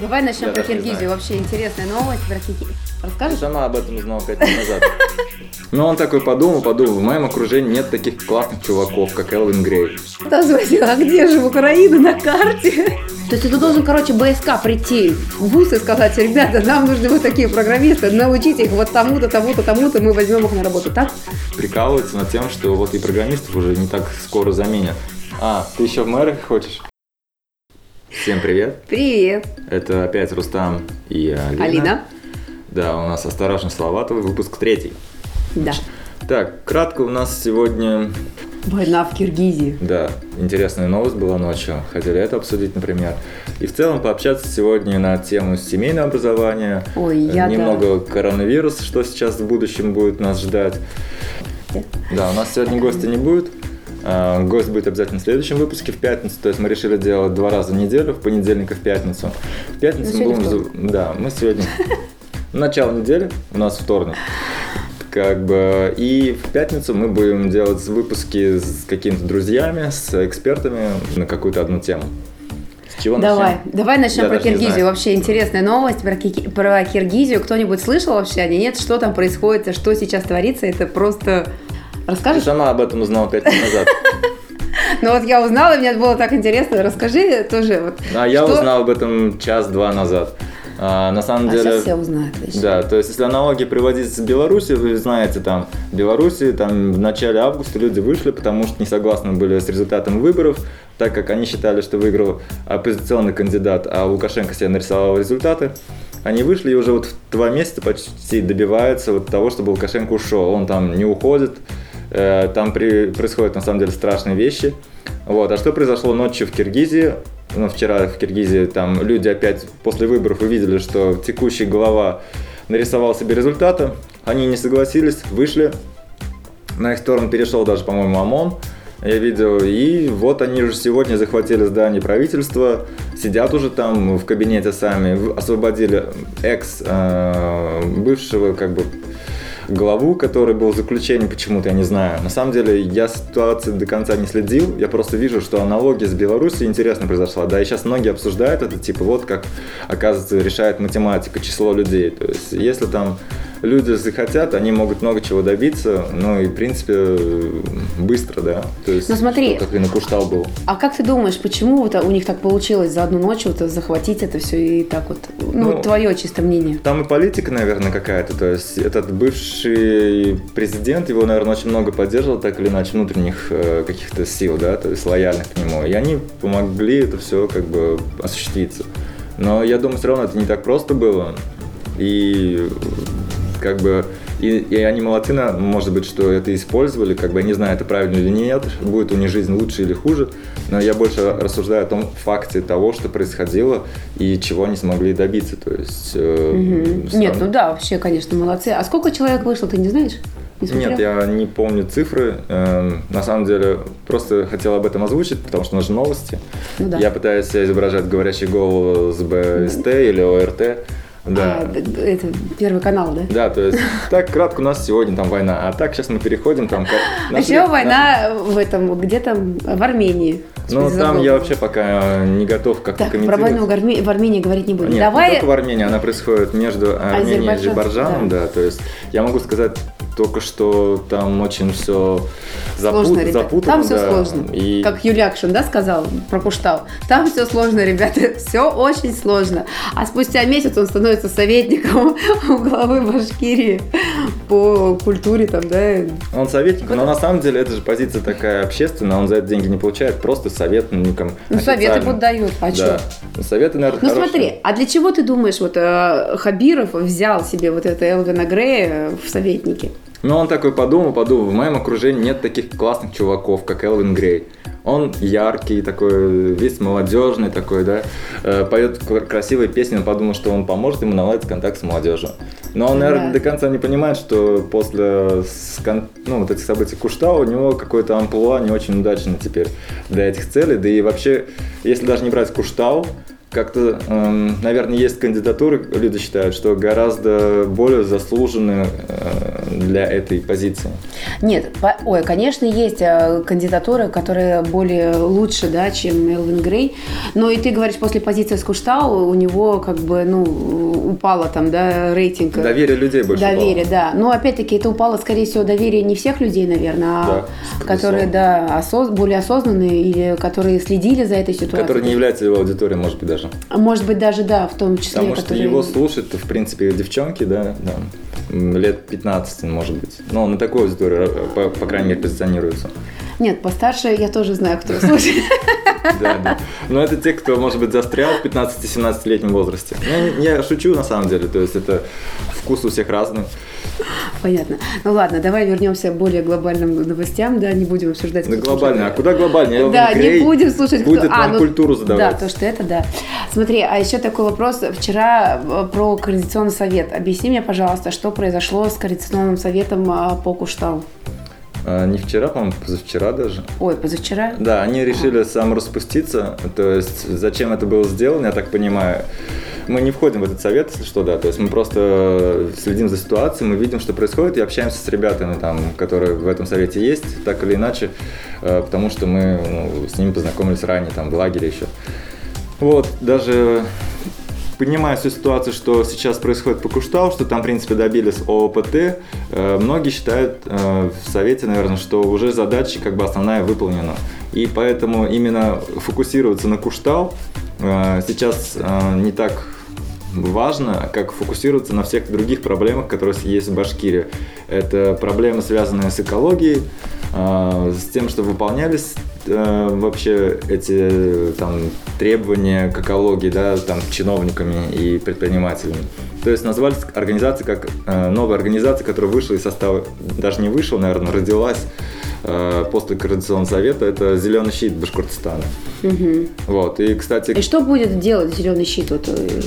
Давай начнем Я про Киргизию. Вообще интересная новость про Киргизию. Ты Расскажешь? сама об этом узнала пять лет назад. Ну, он такой подумал, подумал, в моем окружении нет таких классных чуваков, как Элвин Грей. Там спросила, а где же Украина на карте? То есть ты должен, короче, БСК прийти в ВУЗ и сказать, ребята, нам нужны вот такие программисты, научите их вот тому-то, тому-то, тому-то, мы возьмем их на работу, так? Прикалывается над тем, что вот и программистов уже не так скоро заменят. А, ты еще в мэрах хочешь? Всем привет. Привет, Это опять Рустам и Алина. Алина. Да, у нас «Осторожно, Салаватовый», выпуск третий. Да. Так, кратко у нас сегодня, Война в Киргизии. да, интересная новость была ночью. Хотели это обсудить, например. И в целом пообщаться сегодня на тему семейного образования. Ой, я да. Немного коронавирус, что сейчас в будущем будет нас ждать. Да, у нас сегодня гостя не будет. А, Гость будет обязательно в следующем выпуске в пятницу. То есть мы решили делать два раза в неделю, в понедельник и в пятницу. В пятницу Ну, мы будем... за- Да, мы сегодня... Начало недели, у нас вторник. Как бы, и в пятницу мы будем делать выпуски с какими-то друзьями, с экспертами на какую-то одну тему. С чего Давай, начнем? давай начнем Я про Киргизию. Вообще интересная новость про, про Киргизию. Кто-нибудь слышал вообще о ней? Нет, что там происходит, что сейчас творится? Это просто... Ты Расскажешь? сама об этом узнала пять лет назад. Ну вот я узнала, и мне было так интересно. Расскажи тоже. Вот, А я что- узнал об этом час-два назад. А, на самом А деле... сейчас все узнают. вообще. Да, то есть если аналогии приводить с Беларуси, вы знаете, там, в Беларуси там в начале августа люди вышли, потому что не согласны были с результатом выборов, так как они считали, что выиграл оппозиционный кандидат, а Лукашенко себе нарисовал результаты. Они вышли и уже вот в два месяца почти добиваются вот того, чтобы Лукашенко ушел. Он там не уходит, там при- происходят на самом деле страшные вещи. Вот. А что произошло ночью в Киргизии? Ну, вчера в Киргизии там люди опять после выборов увидели, что текущий глава нарисовал себе результаты. Они не согласились, вышли. На их сторону перешел даже, по-моему, ОМОН. Я видел. И вот они уже сегодня захватили здание правительства, сидят уже там в кабинете сами, освободили экс э, бывшего как бы главу, который был в заключении почему-то, я не знаю. На самом деле, я ситуации до конца не следил, я просто вижу, что аналогия с Беларусью интересно произошла. Да, и сейчас многие обсуждают это, типа, вот как, оказывается, решает математика, число людей. То есть, если там люди захотят, они могут много чего добиться, ну и, в принципе, быстро, да. То есть, Ну, смотри. что, как и на Куштал был. А как ты думаешь, почему вот у них так получилось за одну ночь вот захватить это все и так вот? Ну, Ну, твое чисто мнение. Там и политика, наверное, какая-то. То есть этот бывший президент, его, наверное, очень много поддерживал, так или иначе, внутренних э, каких-то сил, да, то есть лояльных к нему. И они помогли это все как бы осуществиться. Но я думаю, все равно это не так просто было. И как бы и, и они молодцы, на- может быть, что это использовали, как бы я не знаю, это правильно или нет, будет у них жизнь лучше или хуже, но я больше рассуждаю о том факте того, что происходило и чего они смогли добиться, то есть... э, сам- Нет, ну да, вообще, конечно, молодцы. А сколько человек вышло, ты не знаешь? Не? Нет, я не помню цифры. Эм, На самом деле, просто хотел об этом озвучить, потому что у нас же новости. Ну да. Я пытаюсь себя изображать говорящий голову с БСТ или ОРТ. Да. А, это первый канал, да? Да, то есть так кратко у нас сегодня там война, а так сейчас мы переходим там. как- А еще война в этом, где там, в Армении. Ну там я вообще пока не готов как-то Так, про комментировать. войну в, Арме- в Армении говорить не будем. Нет, Давай... не только в Армении, она происходит между Арменией и Азербайджан, Азербайджаном, да. да. то есть я могу сказать только, что там очень все Сложно, ребят. запутано. Там все да, сложно. И Как Юлякшин, да, сказал про. Там все сложно, ребята. Все очень сложно. А спустя месяц он становится советником у главы Башкирии по культуре там, да. он советник, но на самом деле это же позиция такая общественная, он за это деньги не получает, просто советником. Ну, советы официально. поддают. А да. что? Советы, наверное, Ну хорошие. смотри, а для чего ты думаешь, вот э, Хабиров взял себе вот это Элвина Грея в советники? Ну, он такой подумал, подумал, в моем окружении нет таких классных чуваков, как Элвин Грей. Он яркий, такой, весь молодежный такой, да, э, поет кр- красивые песни, он подумал, что он поможет ему наладить контакт с молодежью. Но он, наверное, Да. до конца не понимает, что после ну, вот этих событий Куштау у него какой-то амплуа не очень удачный теперь для этих целей. Да и вообще, если даже не брать Куштау, как-то, эм, наверное, есть кандидатуры, люди считают, что гораздо более заслуженные, э, для этой позиции? Нет, по- ой, конечно, есть э, кандидатуры, которые более лучше, да, чем Элвин Грей. Но и ты говоришь, после позиции с Куштау у него как бы, ну, упало там, да, рейтинг. Доверие людей больше Доверие, упало. да. Но опять-таки это упало, скорее всего, доверие не всех людей, наверное, а Да, которые, да, осоз- более осознанные или которые следили за этой ситуацией. Который не является его аудиторией, может быть, даже. Может быть, даже, да, в том числе. Потому что которые- его слушают, в принципе, девчонки, да, да, лет 15, может быть. Но на такую аудиторию, э, по, по крайней мере, позиционируется. Нет, постарше я тоже знаю, кто слушает. Да, да. Но это те, кто, может быть, застрял в 15-17-летнем возрасте. Ну, я шучу, на самом деле, то есть это вкус у всех разный. Понятно. Ну ладно, давай вернемся к более глобальным новостям, да, не будем обсуждать. Да глобально, а куда глобальнее? Элвин Да, не будем слушать, будет кто... А, вам ну, культуру задавать. Да, то, что это, да. Смотри, а еще такой вопрос. Вчера э, про Координационный совет. Объясни мне, пожалуйста, что произошло с Координационным советом а, по Куштау? А, не вчера, по-моему, позавчера даже. Ой, позавчера? Да, они решили самораспуститься, то есть зачем это было сделано, я так понимаю. Мы не входим в этот совет, если что, да, то есть мы просто следим за ситуацией, мы видим, что происходит, и общаемся с ребятами, там, которые в этом совете есть, так или иначе, э, потому что мы ну, с ними познакомились ранее, там, в лагере еще. Вот, даже понимая всю ситуацию, что сейчас происходит по Куштау, что там, в принципе, добились ООПТ, э, многие считают э, в Совете, наверное, что уже задача как бы основная выполнена. И поэтому именно фокусироваться на Куштау э, сейчас не так важно, как фокусироваться на всех других проблемах, которые есть в Башкирии. Это проблемы, связанные с экологией, с тем, что выполнялись э, вообще эти там требования к экологии, да, там чиновниками и предпринимателями. То есть назвались организации как э, новая организация, которая вышла из состава, даже не вышла, наверное, родилась э, после Координационного совета. Это Зеленый щит Башкортостана. Мгм. Вот. И, кстати, И что будет делать зеленый щит? Вот, э,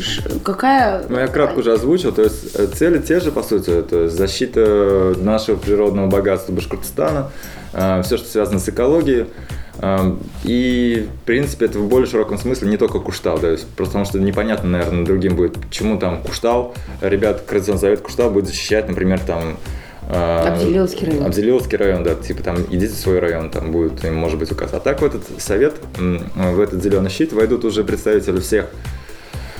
какая... Ну, я кратко уже озвучил, то есть э, цели те же, по сути, то есть защита нашего природного богатства Башкортостана, все, что связано с экологией, э, и, в принципе, это в более широком смысле не только Куштау, то есть просто потому что непонятно, наверное, другим будет, почему там Куштау, ребят, Координационный совет Куштау будет защищать, например, там э, Абзелиловский район. Абзелиловский район, да, типа там идите в свой район, там будет им, может быть, указ. А так в этот совет, в этот зеленый щит войдут уже представители всех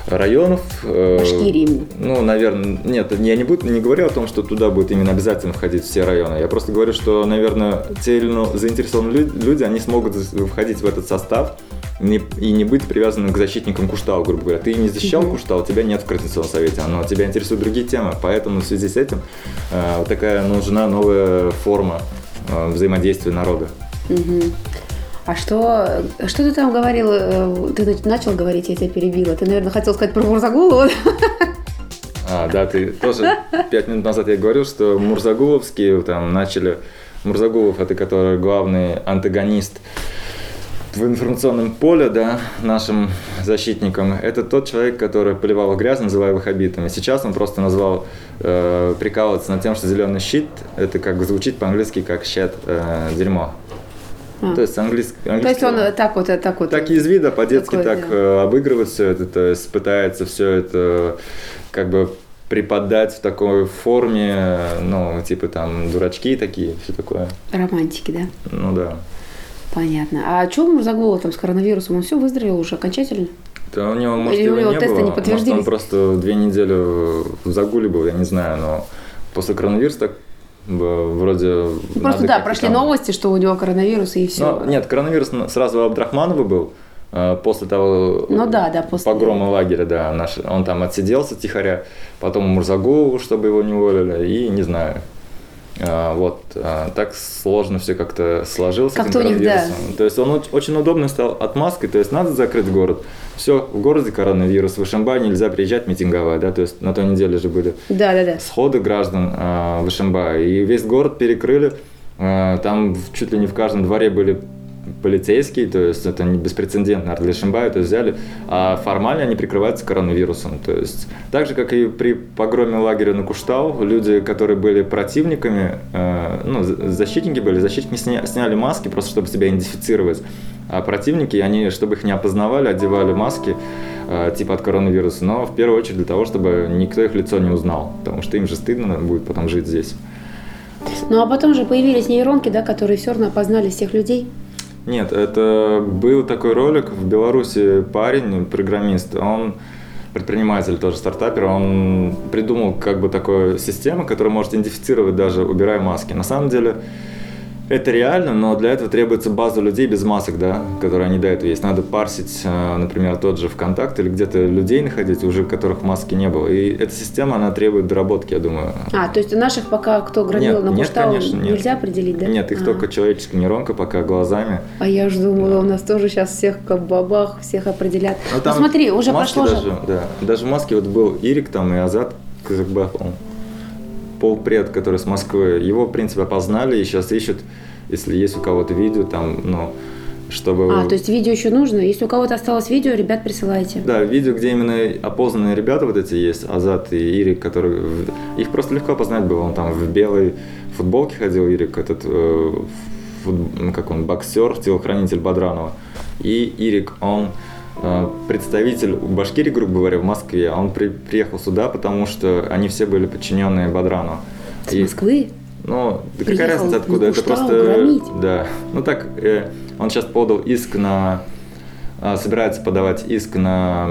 районов. э, Башкирии. Ну, наверное, нет, я не, буду, не говорю о том, что туда будет именно обязательно входить все районы. Я просто говорю, что, наверное, те или иные заинтересованные лю- люди, они смогут входить в этот состав не- и не быть привязанным к защитникам Куштау, грубо говоря. Ты не защищал Мгм. Куштау, тебя нет в Координационном совете, но тебя интересуют другие темы. Поэтому в связи с этим э, вот такая нужна новая форма э, взаимодействия народа. Мгм. А что, что ты там говорил? э, Ты нач- начал говорить, я тебя перебила. Ты, наверное, хотел сказать про Мурзагулова. А, да, ты тоже пять минут назад я говорил, что Мурзагуловские там начали... Мурзагулов это который главный антагонист в информационном поле, да, нашим защитникам, это тот человек, который поливал их грязь, называя их обитами. Сейчас он просто назвал, э, прикалываться над тем, что зеленый щит, это как звучит по-английски как щет э, дерьмо. А. То есть английский, То есть он э, так вот, э, так вот. так из вида по-детски так э, обыгрывать все это, то есть пытается все это как бы преподать в такой форме, ну, типа там дурачки такие, все такое. Романтики, да? Ну да. Понятно. А что у Мурзагулова там с коронавирусом? Он все выздоровел уже окончательно? Да у него, может, Или у его него не тесты было. не Может, подтвердились? он просто две недели в загуле был, я не знаю, но после коронавируса так э, вроде... Ну, просто да, прошли там- новости, что у него коронавирус и все. Ну, нет, коронавирус на- сразу у Абдрахманова был. э, После того Ну да, да, после- погрома лагеря, да, наш, он там отсиделся тихоря, потом Мурзагову, чтобы его не уволили, и не знаю. А, Вот, а, так сложно все как-то сложилось. с этим них, да. То есть он оч- очень удобно стал отмазкой, то есть надо закрыть город. Все, в городе коронавирус, в Ишимбай нельзя приезжать митинговать, да, то есть на той неделе же были Да, да, да. сходы граждан э, в Ишимбае. И весь город перекрыли. Там чуть ли не в каждом дворе были полицейские, то есть это не беспрецедентно для Шимбая, то взяли, а формально они прикрываются коронавирусом. То есть так же, как и при погроме лагеря на Куштау, люди, которые были противниками, э, ну, за- защитники были, защитники сня- сняли маски просто, чтобы себя идентифицировать. А противники, они, чтобы их не опознавали, одевали маски э, типа от коронавируса, но в первую очередь для того, чтобы никто их лицо не узнал, потому что им же стыдно будет потом жить здесь. Ну а потом же появились нейронки, да, которые все равно опознали всех людей. Нет, это был такой ролик в Беларуси парень, программист, он предприниматель, тоже стартапер, он придумал как бы такую систему, которая может идентифицировать даже убирая маски. На самом деле это реально, но для этого требуется база людей без масок, да, которые они до этого есть. Надо парсить, э, например, тот же ВКонтакте или где-то людей находить, уже которых маски не было. И эта система, она требует доработки, я думаю. А, то есть наших пока кто гранил на конечно, нельзя нет. определить, да? Нет, их а. только человеческая нейронка, пока глазами. А я же думала, да. у нас тоже сейчас всех как бабах, всех определят. Ну, там ну смотри, уже прошло даже, же... Да, даже маски, вот был Ирик там и Азат Казакбаев, он полпред, который с Москвы, его, в принципе, опознали и сейчас ищут если есть у кого-то видео, там, ну, чтобы... А, то есть видео еще нужно? Если у кого-то осталось видео, ребят, присылайте. Да, видео, где именно опознанные ребята вот эти есть, Азат и Ирик, которые... Их просто легко опознать было. Он там в белой футболке ходил, Ирик, этот, э, фут... Ну, как он, боксер, телохранитель Бадранова. И Ирик, он представитель Башкирии, грубо говоря, в Москве. Он при... приехал сюда, потому что они все были подчиненные Бадрану. С и... Москвы? Ну, да какая разница откуда? Это просто... Громить. Да. Ну так, э, он сейчас подал иск на... Э, собирается подавать иск на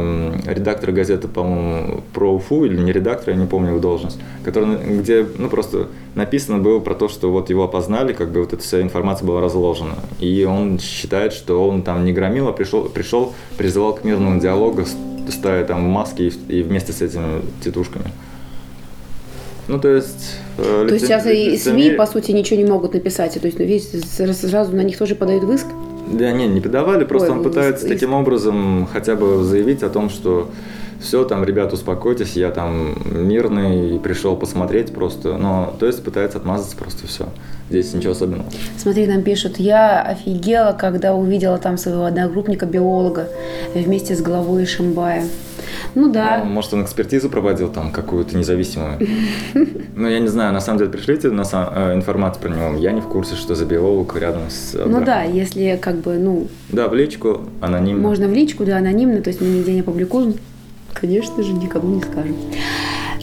редактора газеты, по-моему, про Уфу, или не редактора, я не помню его должность, который, где, ну, просто написано было про то, что вот его опознали, как бы вот эта вся информация была разложена. И он считает, что он там не громил, а пришел, пришел призывал к мирному диалогу, ставя там маски и, и вместе с этими тетушками. Ну, то есть... Э, то есть сейчас и СМИ, по сути, ничего не могут написать. То есть ну, видите, сразу на них тоже подают в иск? Да, не, не подавали, просто Ой, он пытается иск. таким образом хотя бы заявить о том, что все, там, ребят, успокойтесь, я там мирный, пришел посмотреть просто, но, то есть пытается отмазаться просто все. Здесь ничего особенного. Смотри, нам пишут, я офигела, когда увидела там своего одногруппника, биолога, вместе с главой Шимбая. Ну да. Ну, может, он экспертизу проводил там какую-то независимую. Ну, я не знаю, на самом деле пришлите на сам, э, информацию про него. Я не в курсе, что за биолог рядом с... Ну да, если как бы, ну... Да, в личку анонимно. Можно в личку, да, анонимно, то есть мы нигде не опубликуем. Конечно же, никому не скажем.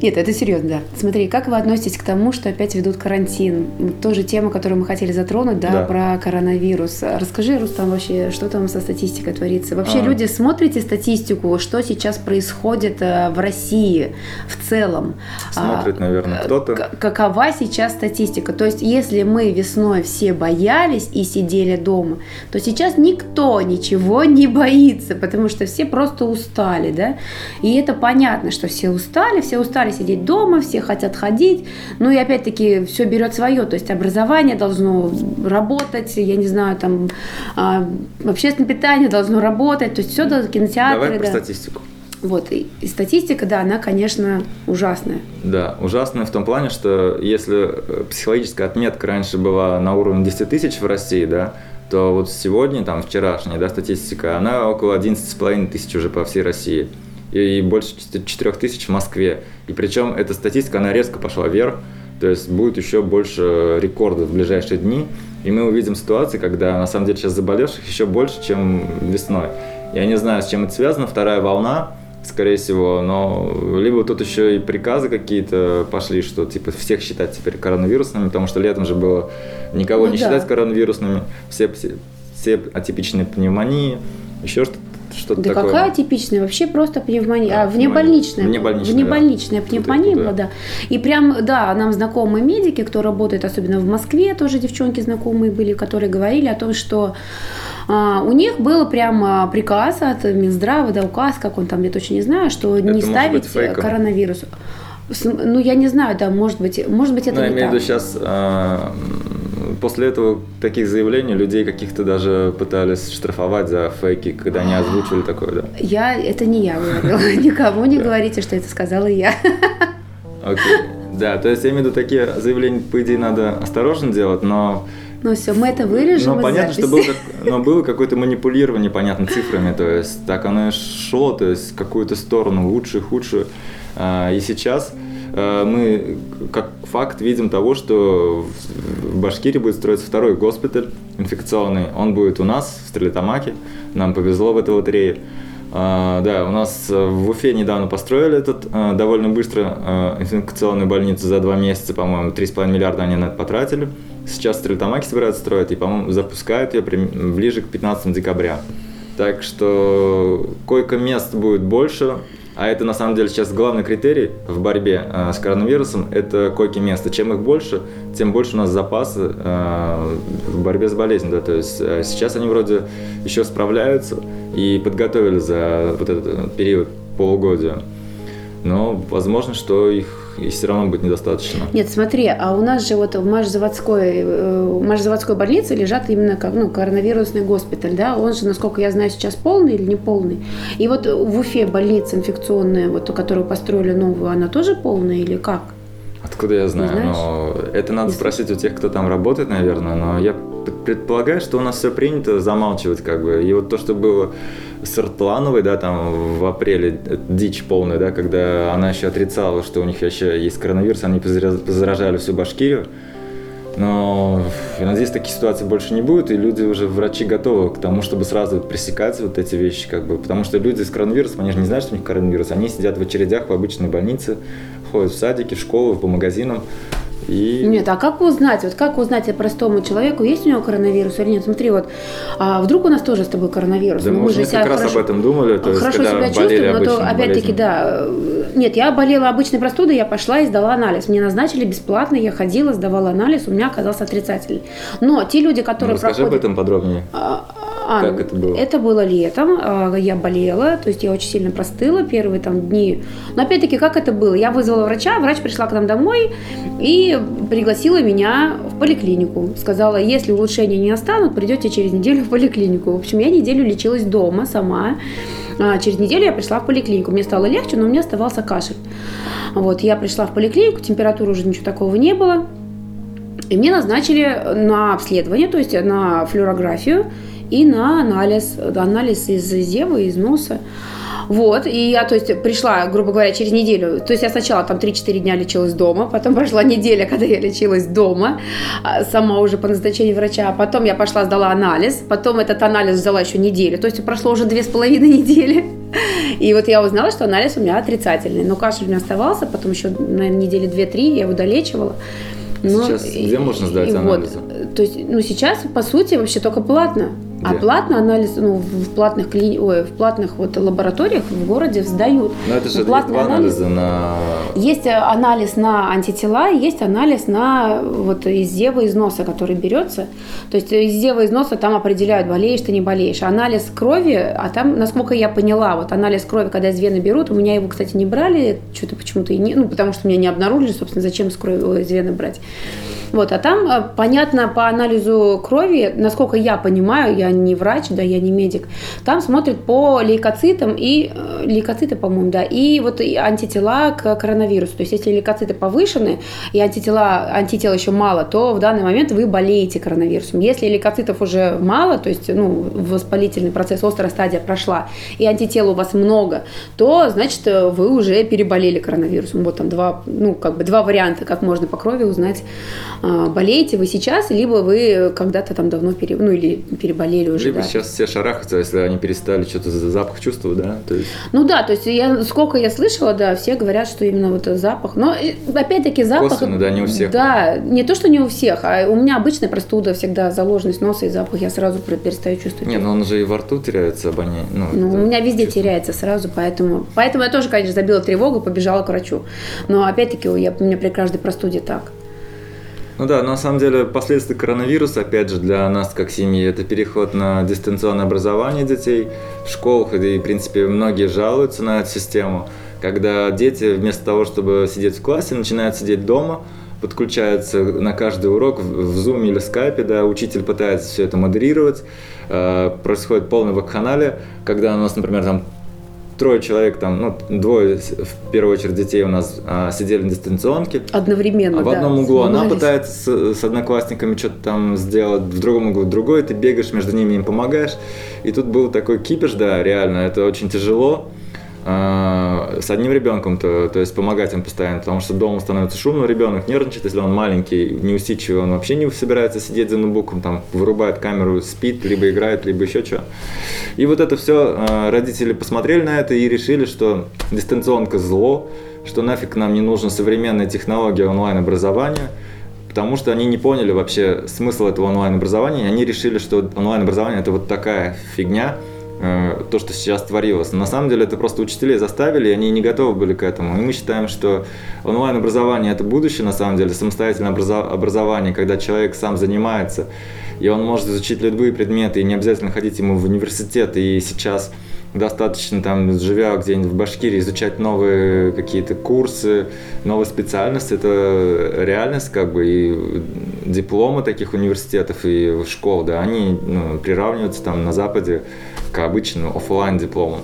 Нет, это серьезно, да. Смотри, как вы относитесь к тому, что опять ведут карантин? Тоже тема, которую мы хотели затронуть, да, да. про коронавирус. Расскажи, Рустам, вообще, что там со статистикой творится? Вообще, а. люди, смотрите статистику, что сейчас происходит э, в России в целом? Смотрит, а, наверное, кто-то. Какова сейчас статистика? То есть, если мы весной все боялись и сидели дома, то сейчас никто ничего не боится, потому что все просто устали, да? И это понятно, что все устали, все устали сидеть дома, все хотят ходить. Ну и опять-таки все берет свое, то есть образование должно работать, я не знаю, там а, общественное питание должно работать, то есть все, кинотеатры. Давай про да. статистику. Вот, и, и статистика, да, она, конечно, ужасная. Да, ужасная в том плане, что если э, психологическая отметка раньше была на уровне 10 тысяч в России, да, то вот сегодня, там, вчерашняя, да, статистика, она около 11,5 тысяч уже по всей России и больше 4 тысяч в Москве. И причем эта статистика, она резко пошла вверх, то есть будет еще больше рекордов в ближайшие дни. И мы увидим ситуации, когда на самом деле сейчас заболевших еще больше, чем весной. Я не знаю, с чем это связано, вторая волна, скорее всего, но либо тут еще и приказы какие-то пошли, что типа всех считать теперь коронавирусными, потому что летом же было никого ну, не да. считать коронавирусными, все, все, все атипичные пневмонии, еще что-то что-то да такое. какая типичная? Вообще просто пневмония. А, внебольничная. Внебольничная, внебольничная да. пневмония была, да. И прям, да, нам знакомые медики, кто работает, особенно в Москве, тоже девчонки знакомые были, которые говорили о том, что а, у них был прям а, приказ от Минздрава, да, указ, как он там, я точно не знаю, что это не ставить коронавирус. Ну, я не знаю, да, может быть, может быть, это Но не я имею в виду сейчас после этого таких заявлений людей каких-то даже пытались штрафовать за фейки, когда они озвучивали такое, да? Я, это не я говорила. Никому не говорите, что это сказала я. Окей. Да, то есть я имею в виду такие заявления, по идее, надо осторожно делать, но ну все, мы это вырежем. Ну понятно, что было, но было какое-то манипулирование, понятно, цифрами, то есть так оно и шло, то есть какую-то сторону лучше, худшую. А, и сейчас мы как факт видим того, что в Башкирии будет строиться второй госпиталь инфекционный. Он будет у нас, в Стрелетамаке. Нам повезло в этой лотерее. А, да, у нас в Уфе недавно построили этот довольно быстро инфекционную больницу за два месяца, по-моему, 3,5 миллиарда они на это потратили. Сейчас Стрельтамаки собираются строить и, по-моему, запускают ее ближе к 15 декабря. Так что койко-мест будет больше, а это на самом деле сейчас главный критерий в борьбе э, с коронавирусом – это койки места. Чем их больше, тем больше у нас запасы э, в борьбе с болезнью. Да? То есть э, сейчас они вроде еще справляются и подготовили за вот этот период полугодия. Но возможно, что их и все равно будет недостаточно. Нет, смотри, а у нас же вот в Машзаводской, э, в Машзаводской больнице лежат именно ну, коронавирусный госпиталь, да, он же, насколько я знаю, сейчас полный или не полный. И вот в Уфе больница инфекционная, вот которую построили новую, она тоже полная или как? Откуда я знаю? Но это надо спросить у тех, кто там работает, наверное. Но я предполагаю, что у нас все принято замалчивать, как бы. И вот то, что было с Артлановой, да, там в апреле, дичь полная, да, когда она еще отрицала, что у них еще есть коронавирус, они позаражали всю Башкирию. Но я надеюсь, таких ситуаций больше не будет, и люди уже, врачи, готовы к тому, чтобы сразу пресекать вот эти вещи, как бы, потому что люди с коронавирусом, они же не знают, что у них коронавирус, они сидят в очередях в обычной больнице, ходят в садики, в школы, по магазинам, и... Нет, а как узнать, вот как узнать простому человеку, есть у него коронавирус или нет? Смотри, вот, а вдруг у нас тоже с тобой коронавирус? Да, мы, мы же как раз об этом думали, то есть, хорошо себя чувствуем, но то опять-таки, да, нет, я болела обычной простудой, я пошла и сдала анализ, мне назначили бесплатно, я ходила, сдавала анализ, у меня оказался отрицательный. Но те люди, которые ну, проходят... об этом подробнее. А, а, как это было? Это было летом, а, я болела, то есть я очень сильно простыла первые там дни. Но опять-таки, как это было? Я вызвала врача, врач пришла к нам домой и пригласила меня в поликлинику. Сказала, если улучшения не настанут, придете через неделю в поликлинику. В общем, я неделю лечилась дома сама. А через неделю я пришла в поликлинику. Мне стало легче, но у меня оставался кашель. Вот, я пришла в поликлинику, температуры уже ничего такого не было. И мне назначили на обследование, то есть на флюорографию и на анализ, анализ из зевы, из носа. Вот, и я, то есть, пришла, грубо говоря, через неделю. То есть, я сначала там 3-4 дня лечилась дома, потом прошла неделя, когда я лечилась дома, а, сама уже по назначению врача. А потом я пошла, сдала анализ, потом этот анализ взяла еще неделю. То есть, прошло уже две с половиной недели. И вот я узнала, что анализ у меня отрицательный. Но кашель у меня оставался, потом еще, на недели 2-3 я его долечивала. Но, сейчас где можно сдать анализы? Вот, то есть, ну, сейчас, по сути, вообще только платно. А платно анализ, ну, в платных клини... Ой, в платных вот лабораториях в городе сдают. Но это же есть два анализа на... Есть э, анализ на антитела, есть анализ на вот из зева, из носа, который берется. То есть из зева, из носа там определяют, болеешь ты, не болеешь. Анализ крови, а там, насколько я поняла, вот анализ крови, когда из вены берут, у меня его, кстати, не брали, что-то почему-то и не... Ну, потому что меня не обнаружили, собственно, зачем с крови, из вены брать. Вот, а там э, понятно по анализу крови, насколько я понимаю, я не врач, да, я не медик, там смотрят по лейкоцитам и э, лейкоциты, по-моему, да, и вот и антитела к коронавирусу. То есть, если лейкоциты повышены и антитела, антител еще мало, то в данный момент вы болеете коронавирусом. Если лейкоцитов уже мало, то есть, ну, воспалительный процесс, острая стадия прошла, и антител у вас много, то, значит, вы уже переболели коронавирусом. Вот там два, ну, как бы два варианта, как можно по крови узнать, болеете вы сейчас, либо вы когда-то там давно пере, ну, или переболели уже. Либо да. сейчас все шарахаются, если они перестали что-то за запах чувствовать, да? То есть... Ну да, то есть я, сколько я слышала, да, все говорят, что именно вот запах. Но опять-таки запах... Косвенно, да, не у всех. Да, не то, что не у всех, а у меня обычная простуда всегда заложенность носа и запах, я сразу перестаю чувствовать. Не, но он же и во рту теряется обоняние. Ну, ну у меня везде чувство. теряется сразу, поэтому... Поэтому я тоже, конечно, забила тревогу, побежала к врачу. Но опять-таки я, у меня при каждой простуде так. Ну да, на самом деле последствия коронавируса, опять же, для нас как семьи, это переход на дистанционное образование детей в школах, и, в принципе, многие жалуются на эту систему, когда дети вместо того, чтобы сидеть в классе, начинают сидеть дома, подключаются на каждый урок в Zoom или Skype, да, учитель пытается все это модерировать, э, происходит полный вакханалия, когда у нас, например, там трое человек, там, ну, двое, в первую очередь, детей у нас а, сидели на дистанционке. Одновременно, а в да, одном углу она пытается с, с одноклассниками что-то там сделать, в другом углу другой, ты бегаешь между ними, им помогаешь. И тут был такой кипиш, да, реально, это очень тяжело. Э, с одним ребенком, то, то есть помогать им постоянно, потому что дома становится шумно, ребенок нервничает, если он маленький, неусидчивый, он вообще не собирается сидеть за ноутбуком, там вырубает камеру, спит, либо играет, либо еще что. И вот это все э, родители посмотрели на это и решили, что дистанционка зло, что нафиг нам не нужна современная технология онлайн-образования, потому что они не поняли вообще смысл этого онлайн-образования, они решили, что онлайн-образование это вот такая фигня, то, что сейчас творилось. Но на самом деле это просто учителей заставили, и они не готовы были к этому. И мы считаем, что онлайн-образование это будущее, на самом деле, самостоятельное образование, когда человек сам занимается, и он может изучить любые предметы, и не обязательно ходить ему в университет, и сейчас достаточно там, живя где-нибудь в Башкирии, изучать новые какие-то курсы, новые специальности, это реальность, как бы, и дипломы таких университетов и школ, да, они ну, приравниваются там на Западе к обычным офлайн дипломам.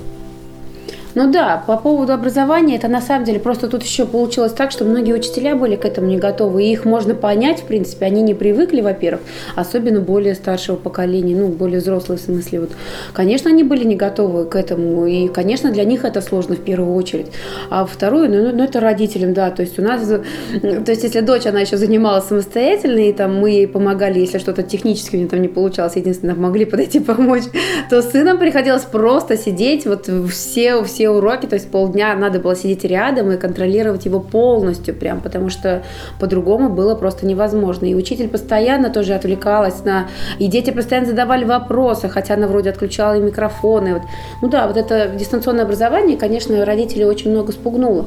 Ну да, по поводу образования, это на самом деле просто тут еще получилось так, что многие учителя были к этому не готовы, и их можно понять, в принципе, они не привыкли, во-первых, особенно более старшего поколения, ну, более взрослые в смысле. Вот, конечно, они были не готовы к этому, и, конечно, для них это сложно в первую очередь. А второе, ну, ну это родителям, да, то есть у нас, то есть если дочь, она еще занималась самостоятельно, и там мы ей помогали, если что-то технически у нее там не получалось, единственное, могли подойти помочь, то сыном приходилось просто сидеть, вот все, все уроки, то есть полдня надо было сидеть рядом и контролировать его полностью прям, потому что по-другому было просто невозможно. И учитель постоянно тоже отвлекалась на... И дети постоянно задавали вопросы, хотя она вроде отключала и микрофоны. Вот. Ну да, вот это дистанционное образование, конечно, родителей очень много спугнуло.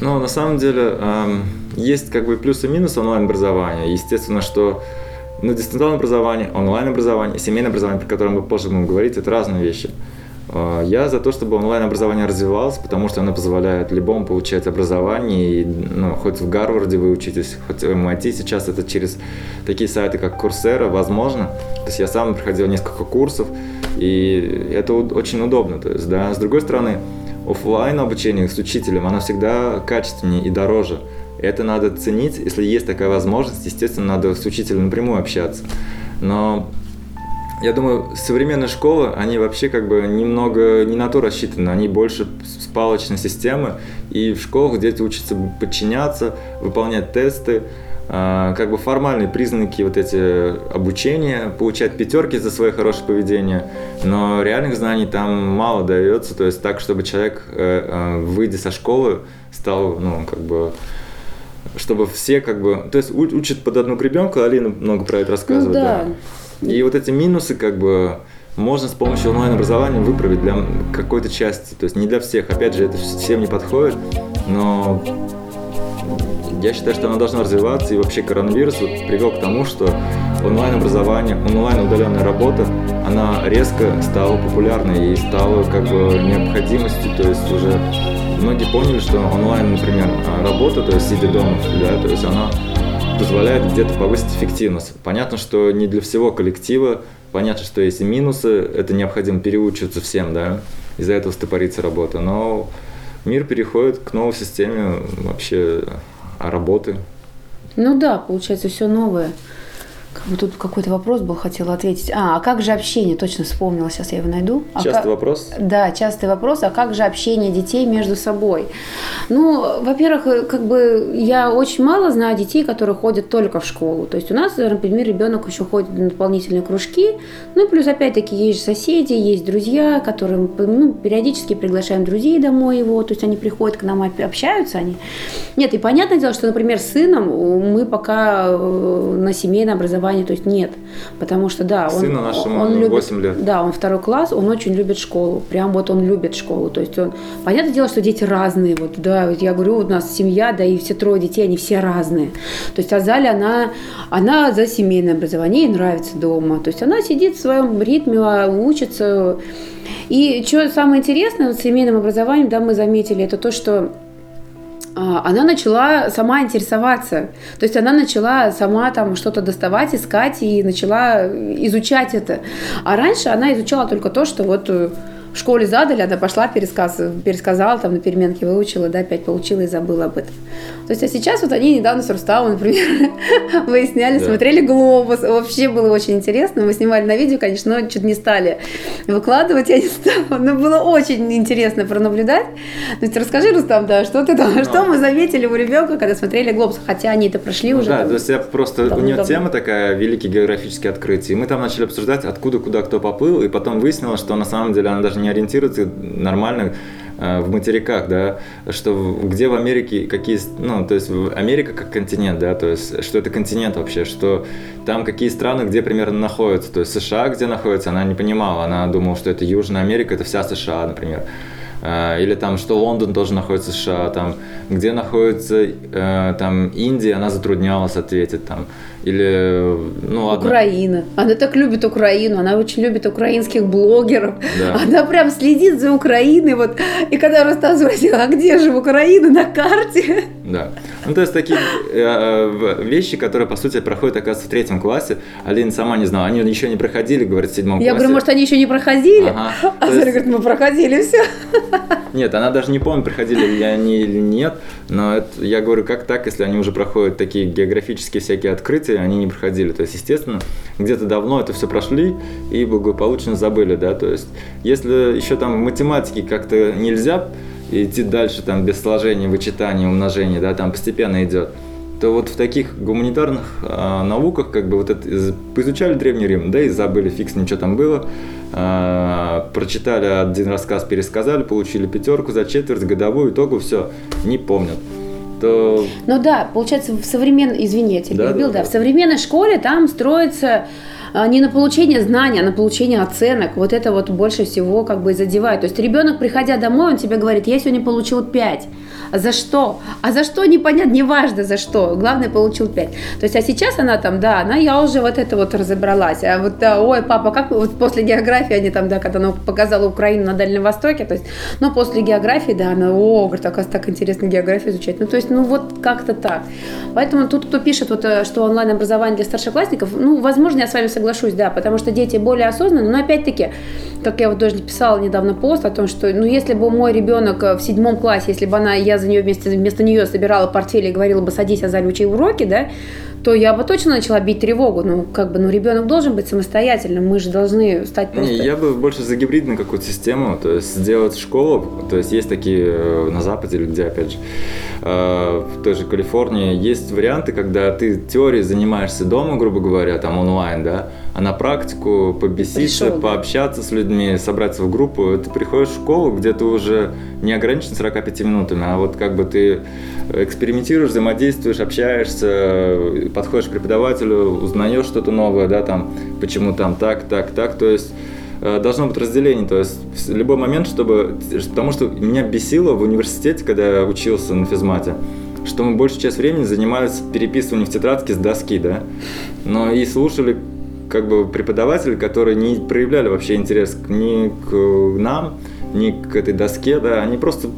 Ну, на самом деле, эм, есть как бы плюсы и минусы онлайн-образования. Естественно, что ну, дистанционное образование, онлайн-образование, семейное образование, про которое мы позже будем говорить, это разные вещи. А, я за то, чтобы онлайн-образование развивалось, потому что оно позволяет любому получать образование, и, ну, хоть в Гарварде вы учитесь, хоть в MIT, сейчас это через такие сайты, как Coursera, возможно. То есть я сам проходил несколько курсов, и это очень удобно. То есть, да. С другой стороны, офлайн обучение с учителем, оно всегда качественнее и дороже. Это надо ценить, если есть такая возможность, естественно, надо с учителем напрямую общаться. Но я думаю, современные школы, они вообще как бы немного не на то рассчитаны, они больше с палочной системы, и в школах дети учатся подчиняться, выполнять тесты, а, как бы формальные признаки вот эти обучения, получать пятерки за свое хорошее поведение, но реальных знаний там мало дается, то есть так, чтобы человек, э, э, выйдя со школы, стал, ну, как бы, чтобы все как бы, то есть учат под одну гребенку, Алина много про это рассказывает, ну, да. да. И вот эти минусы как бы можно с помощью онлайн-образования выправить для какой-то части, то есть не для всех. Опять же, это всем не подходит, но я считаю, что оно должно развиваться, и вообще коронавирус вот привел к тому, что онлайн-образование, онлайн-удаленная работа, она резко стала популярной и стала как бы необходимостью, то есть уже многие поняли, что онлайн, например, работа, то есть сидя дома, да, то есть она позволяет где-то повысить эффективность. Понятно, что не для всего коллектива, понятно, что есть минусы, это необходимо переучиваться всем, да, из-за этого стопорится работа, но мир переходит к новой системе вообще работы. Ну да, получается все новое. Тут какой-то вопрос был, хотела ответить. А, а как же общение? Точно вспомнила, сейчас я его найду. А частый как... вопрос? Да, частый вопрос. А как же общение детей между собой? Ну, во-первых, как бы я очень мало знаю детей, которые ходят только в школу. То есть у нас, например, ребенок еще ходит на дополнительные кружки. Ну, плюс опять-таки есть соседи, есть друзья, которым ну, периодически приглашаем друзей домой его. То есть они приходят к нам, общаются они. Нет, и понятное дело, что, например, с сыном мы пока э, на семейное образование образования, то есть нет. Потому что, да, он, Сыну нашему он любит, 8 лет. Да, он второй класс, он очень любит школу. Прям вот он любит школу. То есть он, понятное дело, что дети разные. Вот, да, вот я говорю, у нас семья, да, и все трое детей, они все разные. То есть Азалия, она, она за семейное образование, ей нравится дома. То есть она сидит в своем ритме, а, учится. И что самое интересное вот, с семейным образованием, да, мы заметили, это то, что она начала сама интересоваться. То есть она начала сама там что-то доставать, искать и начала изучать это. А раньше она изучала только то, что вот э, в школе задали, она пошла, пересказ, пересказала, там на переменке выучила, да, опять получила и забыла об этом. То есть, а сейчас вот они недавно с Рустамом, например, выясняли, да. смотрели «Глобус». Вообще было очень интересно. Мы снимали на видео, конечно, но чуть не стали выкладывать, я не стала. Но было очень интересно пронаблюдать. То есть, расскажи, Рустам, да, что ты там, что мы заметили у ребенка, когда смотрели «Глобус», хотя они это прошли ну, уже. Да, там, то есть я просто, у нее тема такая, великие географические открытия. И мы там начали обсуждать, откуда, куда кто поплыл, и потом выяснилось, что на самом деле она даже не ориентируется нормально в материках, да, что где в Америке какие, ну, то есть Америка как континент, да, то есть что это континент вообще, что там какие страны, где примерно находятся, то есть США где находится, она не понимала, она думала, что это Южная Америка, это вся США, например. Э, или там, что Лондон тоже находится в США, там, где находится э, там Индия, она затруднялась ответить там. Или, ну ладно. Украина. Она так любит Украину, она очень любит украинских блогеров. Да. Она прям следит за Украиной. Вот. И когда Рустам спросил, а где же Украина на карте? Да. Ну, то есть такие э, вещи, которые, по сути, проходят, оказывается, в третьем классе. Алина сама не знала, они еще не проходили, говорит, в седьмом Я классе. Я говорю, может, они еще не проходили? Ага. А Заря есть... говорит, мы проходили все. Нет, она даже не помнит, проходили ли они или нет, но это, я говорю, как так, если они уже проходят такие географические всякие открытия, они не проходили. То есть, естественно, где-то давно это все прошли и благополучно забыли, да, то есть, если еще там в математике как-то нельзя идти дальше там без сложения, вычитания, умножения, да, там постепенно идет, то вот в таких гуманитарных э, науках как бы вот это изучали Древний Рим, да и забыли, фиг с ним, что там было, э, прочитали один рассказ, пересказали, получили пятерку за четверть, годовую, итогу, все, не помнят. То... Ну да, получается, в современной, извини, я тебя да, перебил, да, да, да, в современной школе там строится не на получение знаний, а на получение оценок. Вот это вот больше всего как бы задевает. То есть ребенок, приходя домой, он тебе говорит, я сегодня получил 5. А за что? А за что непонятно, неважно за что. Главное, получил 5. То есть, а сейчас она там, да, она, я уже вот это вот разобралась. А вот, да, ой, папа, как вот после географии они там, да, когда она показала Украину на Дальнем Востоке, то есть, ну, после географии, да, она, о, говорит, оказывается, так интересно географию изучать. Ну, то есть, ну, вот как-то так. Поэтому тут, кто пишет, вот, э, что онлайн-образование для старшеклассников, ну, возможно, я с вами соглашусь, да, потому что дети более осознанны, но опять-таки, как я вот тоже писала недавно пост о том, что, ну, если бы мой ребенок э, в седьмом классе, если бы она, я за нее вместе, вместо нее собирала портфели и говорила бы, садись, Азаль, учи уроки, да, то я бы точно начала бить тревогу. Ну, как бы, ну, ребенок должен быть самостоятельным, мы же должны стать просто... Не, я бы больше за гибридную какую-то систему, то есть сделать школу, то есть есть такие э, на Западе или где, опять же, э, в той же Калифорнии есть варианты, когда ты теорией занимаешься дома, грубо говоря, там онлайн, да, а на практику побеситься, Пришел, пообщаться с людьми, собраться в группу, ты приходишь в школу, где ты уже не ограничен 45 минутами, а вот как бы ты экспериментируешь, взаимодействуешь, общаешься, подходишь к преподавателю, узнаешь что-то новое, да, там, почему там так, так, так, то есть э, должно быть разделение, то есть в любой момент, чтобы, потому что меня бесило в университете, когда я учился на физмате, что мы большую часть времени занимались переписыванием в тетрадке с доски, да, но и слушали как бы преподаватели, которые не проявляли вообще интерес ни к нам, ни к этой доске, да, они просто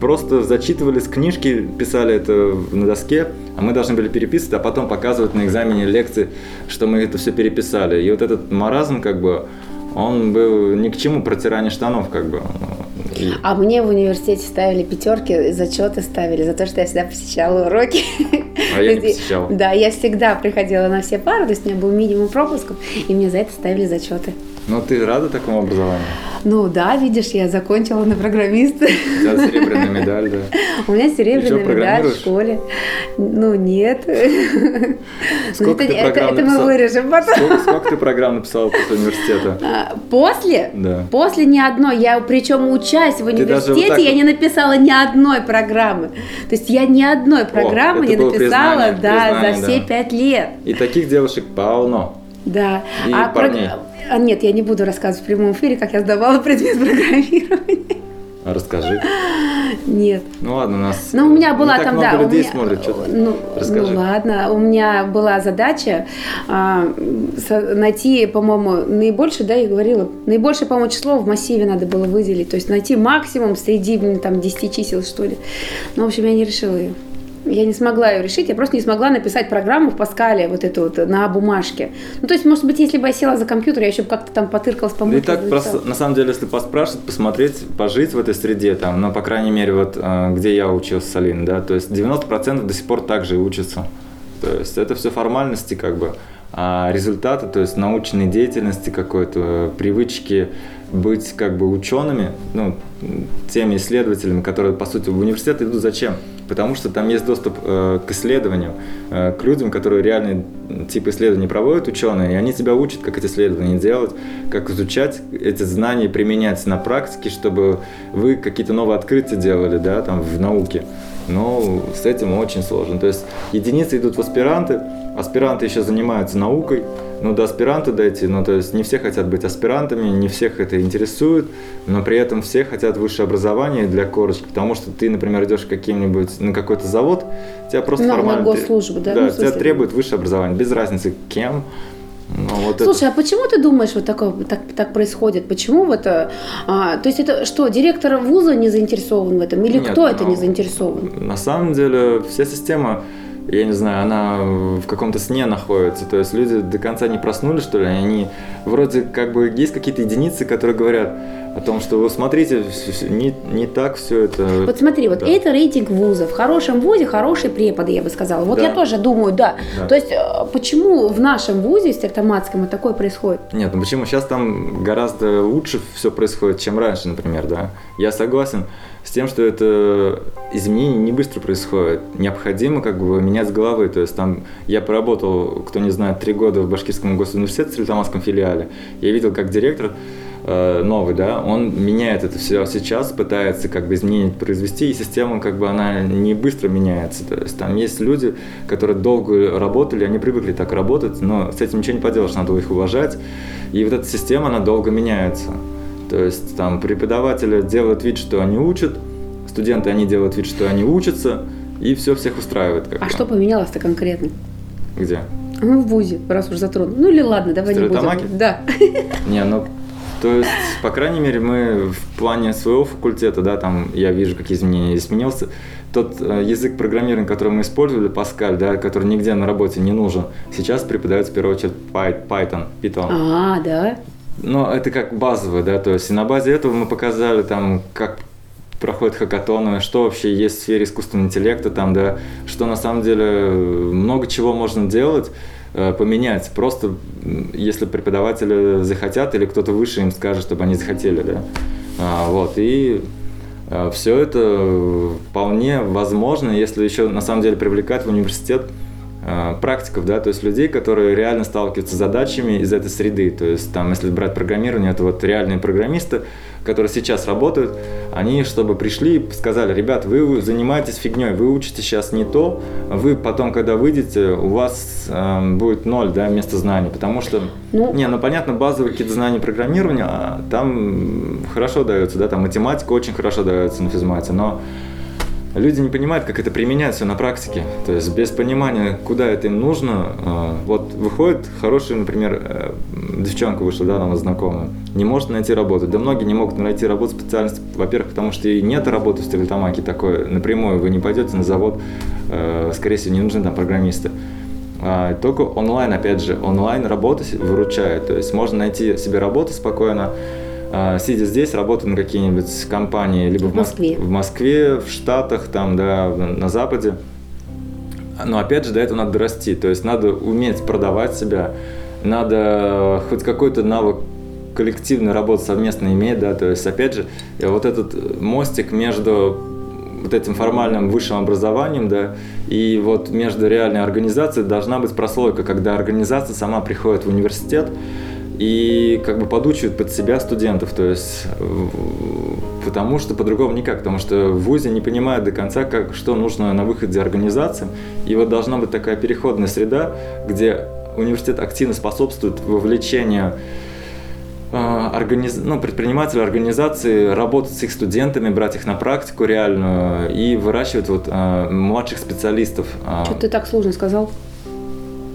просто зачитывали с книжки, писали это на доске, а мы должны были переписывать, а потом показывать на экзамене лекции, что мы это все переписали. И вот этот маразм, как бы, он был ни к чему протирание штанов, как бы. А мне в университете ставили пятерки, зачеты ставили за то, что я всегда посещала уроки. А я не посещала. Да, я всегда приходила на все пары, то есть у меня был минимум пропусков, и мне за это ставили зачеты. Ну, ты рада такому образованию? Ну да, видишь, я закончила на программиста. У тебя серебряная медаль, да? У меня серебряная медаль в школе. Ну нет. Сколько это, ты это, это мы вырежем потом. Сколько, сколько ты программ написала после университета? А, после? Да. После ни одной. Я причем учась в университете, вот я не написала ни одной программы. То есть я ни одной программы О, не написала да, за все да. пять лет. И таких девушек полно. Да. И а парней. Про... А нет, я не буду рассказывать в прямом эфире, как я сдавала предмет программирования. А расскажи. Нет. Ну ладно, у нас. Ну у меня была там, да. Людей меня, смотрит, что ну, расскажи. ну ладно, у меня была задача а, найти, по-моему, наибольшее, да, я говорила, наибольшее, по-моему, число в массиве надо было выделить, то есть найти максимум среди там 10 чисел, что ли. Ну, в общем, я не решила ее. Я не смогла ее решить, я просто не смогла написать программу в Паскале вот эту вот на бумажке. Ну, то есть, может быть, если бы я села за компьютер, я еще бы как-то там потыркалась, помыть. И так просто, на самом деле, если поспрашивать, посмотреть, пожить в этой среде, там, ну, по крайней мере, вот э, где я учился с Алиной, да, то есть 90% до сих пор так же и учатся. То есть это все формальности, как бы, а результаты, то есть научной деятельности какой-то, привычки быть как бы учеными, ну, теми исследователями, которые, по сути, в университет идут зачем? Потому что там есть доступ э, к исследованию, э, к людям, которые реальный тип исследований проводят ученые, и они тебя учат, как эти исследования делать, как изучать эти знания, применять на практике, чтобы вы какие-то новые открытия делали, да, там, в науке. Но с этим очень сложно. То есть единицы идут в аспиранты, аспиранты еще занимаются наукой, ну, до аспиранта дойти, ну, то есть не все хотят быть аспирантами, не всех это интересует, но при этом все хотят высшее образование для корочки, потому что ты, например, идешь каким-нибудь, на какой-то завод, тебя просто На- на формально... госслужбу, да? Ну, Да, смысле, тебя требует высшее образование, без разницы кем. Ну, вот это- Слушай, а почему ты думаешь, вот такое, так, так происходит? Почему вот, а, то есть это что, директор вуза не заинтересован в этом? Или Нет, кто это ну, не заинтересован? На самом деле вся система, я не знаю, она в каком-то сне находится. То есть люди до конца не проснулись, что ли, они вроде как бы есть какие-то единицы, которые говорят о том, что вы смотрите, не, не так все это. Вот смотри, вот Да. это рейтинг вуза. В хорошем вузе хорошие преподы, я бы сказала. Вот Да. я тоже думаю, да. Да. То есть э, почему в нашем вузе, в Стертоматском, такое происходит? Нет, ну почему сейчас там гораздо лучше все происходит, чем раньше, например, да? Я согласен с тем, что это изменение не быстро происходит. Необходимо как бы менять с головы. То есть там я поработал, кто не знает, три года в Башкирском госуниверситете в Стрельтамасском филиале. Я видел, как директор новый, да, он меняет это все сейчас, пытается как бы изменить, произвести, и система как бы она не быстро меняется. То есть там есть люди, которые долго работали, они привыкли так работать, но с этим ничего не поделаешь, надо их уважать. И вот эта система, она долго меняется. То есть там преподаватели делают вид, что они учат, студенты, они делают вид, что они учатся, и все всех устраивает. Как А что поменялось-то конкретно? Где? Ну, в ВУЗе, раз уж затронул. Ну или ладно, давай не будем. Да. Не, ну, то есть, по крайней мере, мы в плане своего факультета, да, там я вижу, какие изменения изменился. Тот э, язык программирования, который мы использовали, Pascal, да, который нигде на работе не нужен, сейчас преподается в первую очередь Py- Python, Python. А, да. Но это как базовое, да, то есть и на базе этого мы показали там, как проходят хакатоны, что вообще есть в сфере искусственного интеллекта, там, да, что на самом деле э, много чего можно делать, поменять, просто если преподаватели захотят или кто-то выше им скажет, чтобы они захотели, да, А, вот, и все это вполне возможно, если еще на самом деле привлекать в университет э, практиков, да, то есть людей, которые реально сталкиваются с задачами из этой среды. То есть там, если брать программирование, это вот реальные программисты, которые сейчас работают, они чтобы пришли и сказали, ребят, вы занимаетесь фигней, вы учите сейчас не то, вы потом, когда выйдете, у вас э, будет ноль, да, места знаний, потому что, Ну. не, ну понятно, базовые какие-то знания программирования, а там хорошо дается, да, там математика очень хорошо дается на физмате, но Люди не понимают, как это применять все на практике. То есть без понимания, куда это им нужно. э, Вот выходит хорошая, например, э, девчонка вышла, да, нам знакомая, не может найти работу. Да многие не могут найти работу специальность, во-первых, потому что и нет работы в Стерлитамаке такой напрямую. Вы не пойдете на завод, э, скорее всего, не нужны там программисты. А, Только онлайн, опять же, онлайн работа выручает. То есть можно найти себе работу спокойно, а, сидя здесь, работать на какие-нибудь компании, либо В Москве. в Москве, в Штатах, там, да, на Западе. Но опять же, до этого надо расти. То есть надо уметь продавать себя, надо хоть какой-то навык коллективной работы совместно иметь, да, то есть, опять же, вот этот мостик между вот этим формальным высшим образованием, да, и вот между реальной организацией должна быть прослойка, когда организация сама приходит в университет и как бы подучивает под себя студентов, то есть в- потому что по-другому никак, потому что в ВУЗе не понимают до конца, как, что нужно на выходе организациям, и вот должна быть такая переходная среда, где университет активно способствует вовлечению а, организ... ну, предприниматели, организации работать с их студентами, брать их на практику реальную и выращивать вот, а, младших специалистов. А, Что ты так сложно сказал?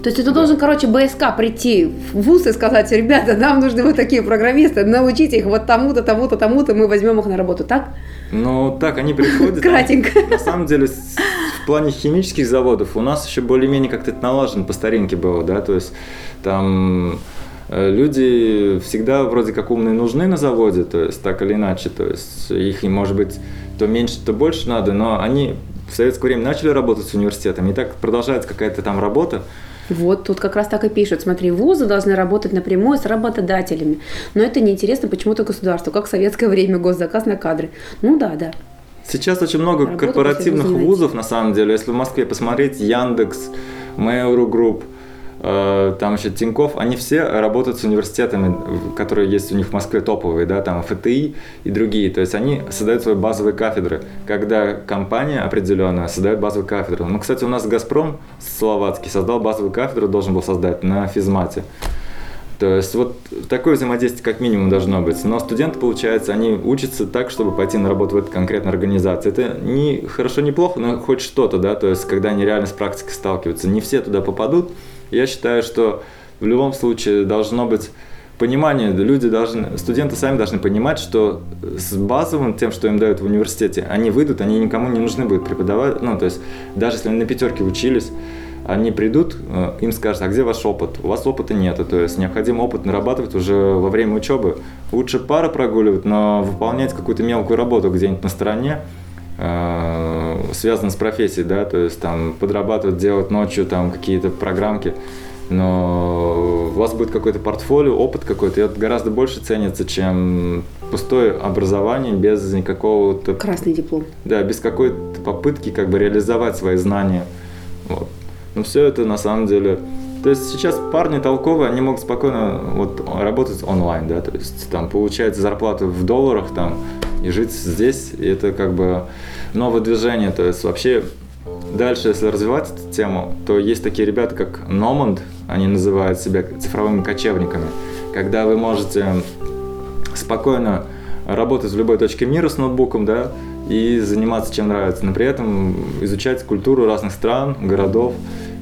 То есть ты должен, короче, БСК прийти в ВУЗ и сказать, ребята, нам нужны вот такие программисты, научите их вот тому-то, тому-то, тому-то, мы возьмем их на работу, так? Ну, так, они приходят. Кратенько. На самом деле, в плане химических заводов у нас еще более-менее как-то это налажено по старинке было, да, то есть там э, люди всегда вроде как умные нужны на заводе, то есть так или иначе, то есть их, может быть, то меньше, то больше надо, но они в советское время начали работать с университетом, и так продолжается какая-то там работа, вот тут как раз так и пишут. Смотри, вузы должны работать напрямую с работодателями. Но это неинтересно почему-то государству, как в советское время госзаказ на кадры. Ну да, да. Сейчас очень много Работа корпоративных вузов, на самом деле. Если в Москве посмотреть, Яндекс, Mail.ru Group, там еще Тиньков, они все работают с университетами, которые есть у них в Москве топовые, да, там ФТИ и другие. То есть они создают свои базовые кафедры, когда компания определенная создает базовые кафедры. Ну, кстати, у нас Газпром словацкий создал базовую кафедру, должен был создать на физмате. То есть вот такое взаимодействие как минимум должно быть. Но студенты, получается, они учатся так, чтобы пойти на работу в этой конкретной организации. Это не хорошо, не плохо, но хоть что-то, да, то есть когда они реально с практикой сталкиваются. Не все туда попадут. Я считаю, что в любом случае должно быть понимание, люди должны, студенты сами должны понимать, что с базовым тем, что им дают в университете, они выйдут, они никому не нужны будут преподавать, ну, то есть даже если они на пятерке учились, они придут, э, им скажут, а где ваш опыт? У вас опыта нет, то есть необходим опыт нарабатывать уже во время учебы. Лучше пары прогуливать, но выполнять какую-то мелкую работу где-нибудь на стороне, связано с профессией, да, то есть там подрабатывать, делать ночью там какие-то программки, но у вас будет какое-то портфолио, опыт какой-то, и это гораздо больше ценится, чем пустое образование без никакого-то... Красный диплом. Да, без какой-то попытки как бы реализовать свои знания. Вот. Но все это на самом деле... То есть сейчас парни толковые, они могут спокойно вот, работать онлайн, да, то есть там получать зарплату в долларах там и жить здесь, и это как бы новое движение, то есть вообще дальше, если развивать эту тему, то есть такие ребята, как Nomad, они называют себя цифровыми кочевниками, когда вы можете спокойно работать в любой точке мира с ноутбуком, да, и заниматься чем нравится, но при этом изучать культуру разных стран, городов,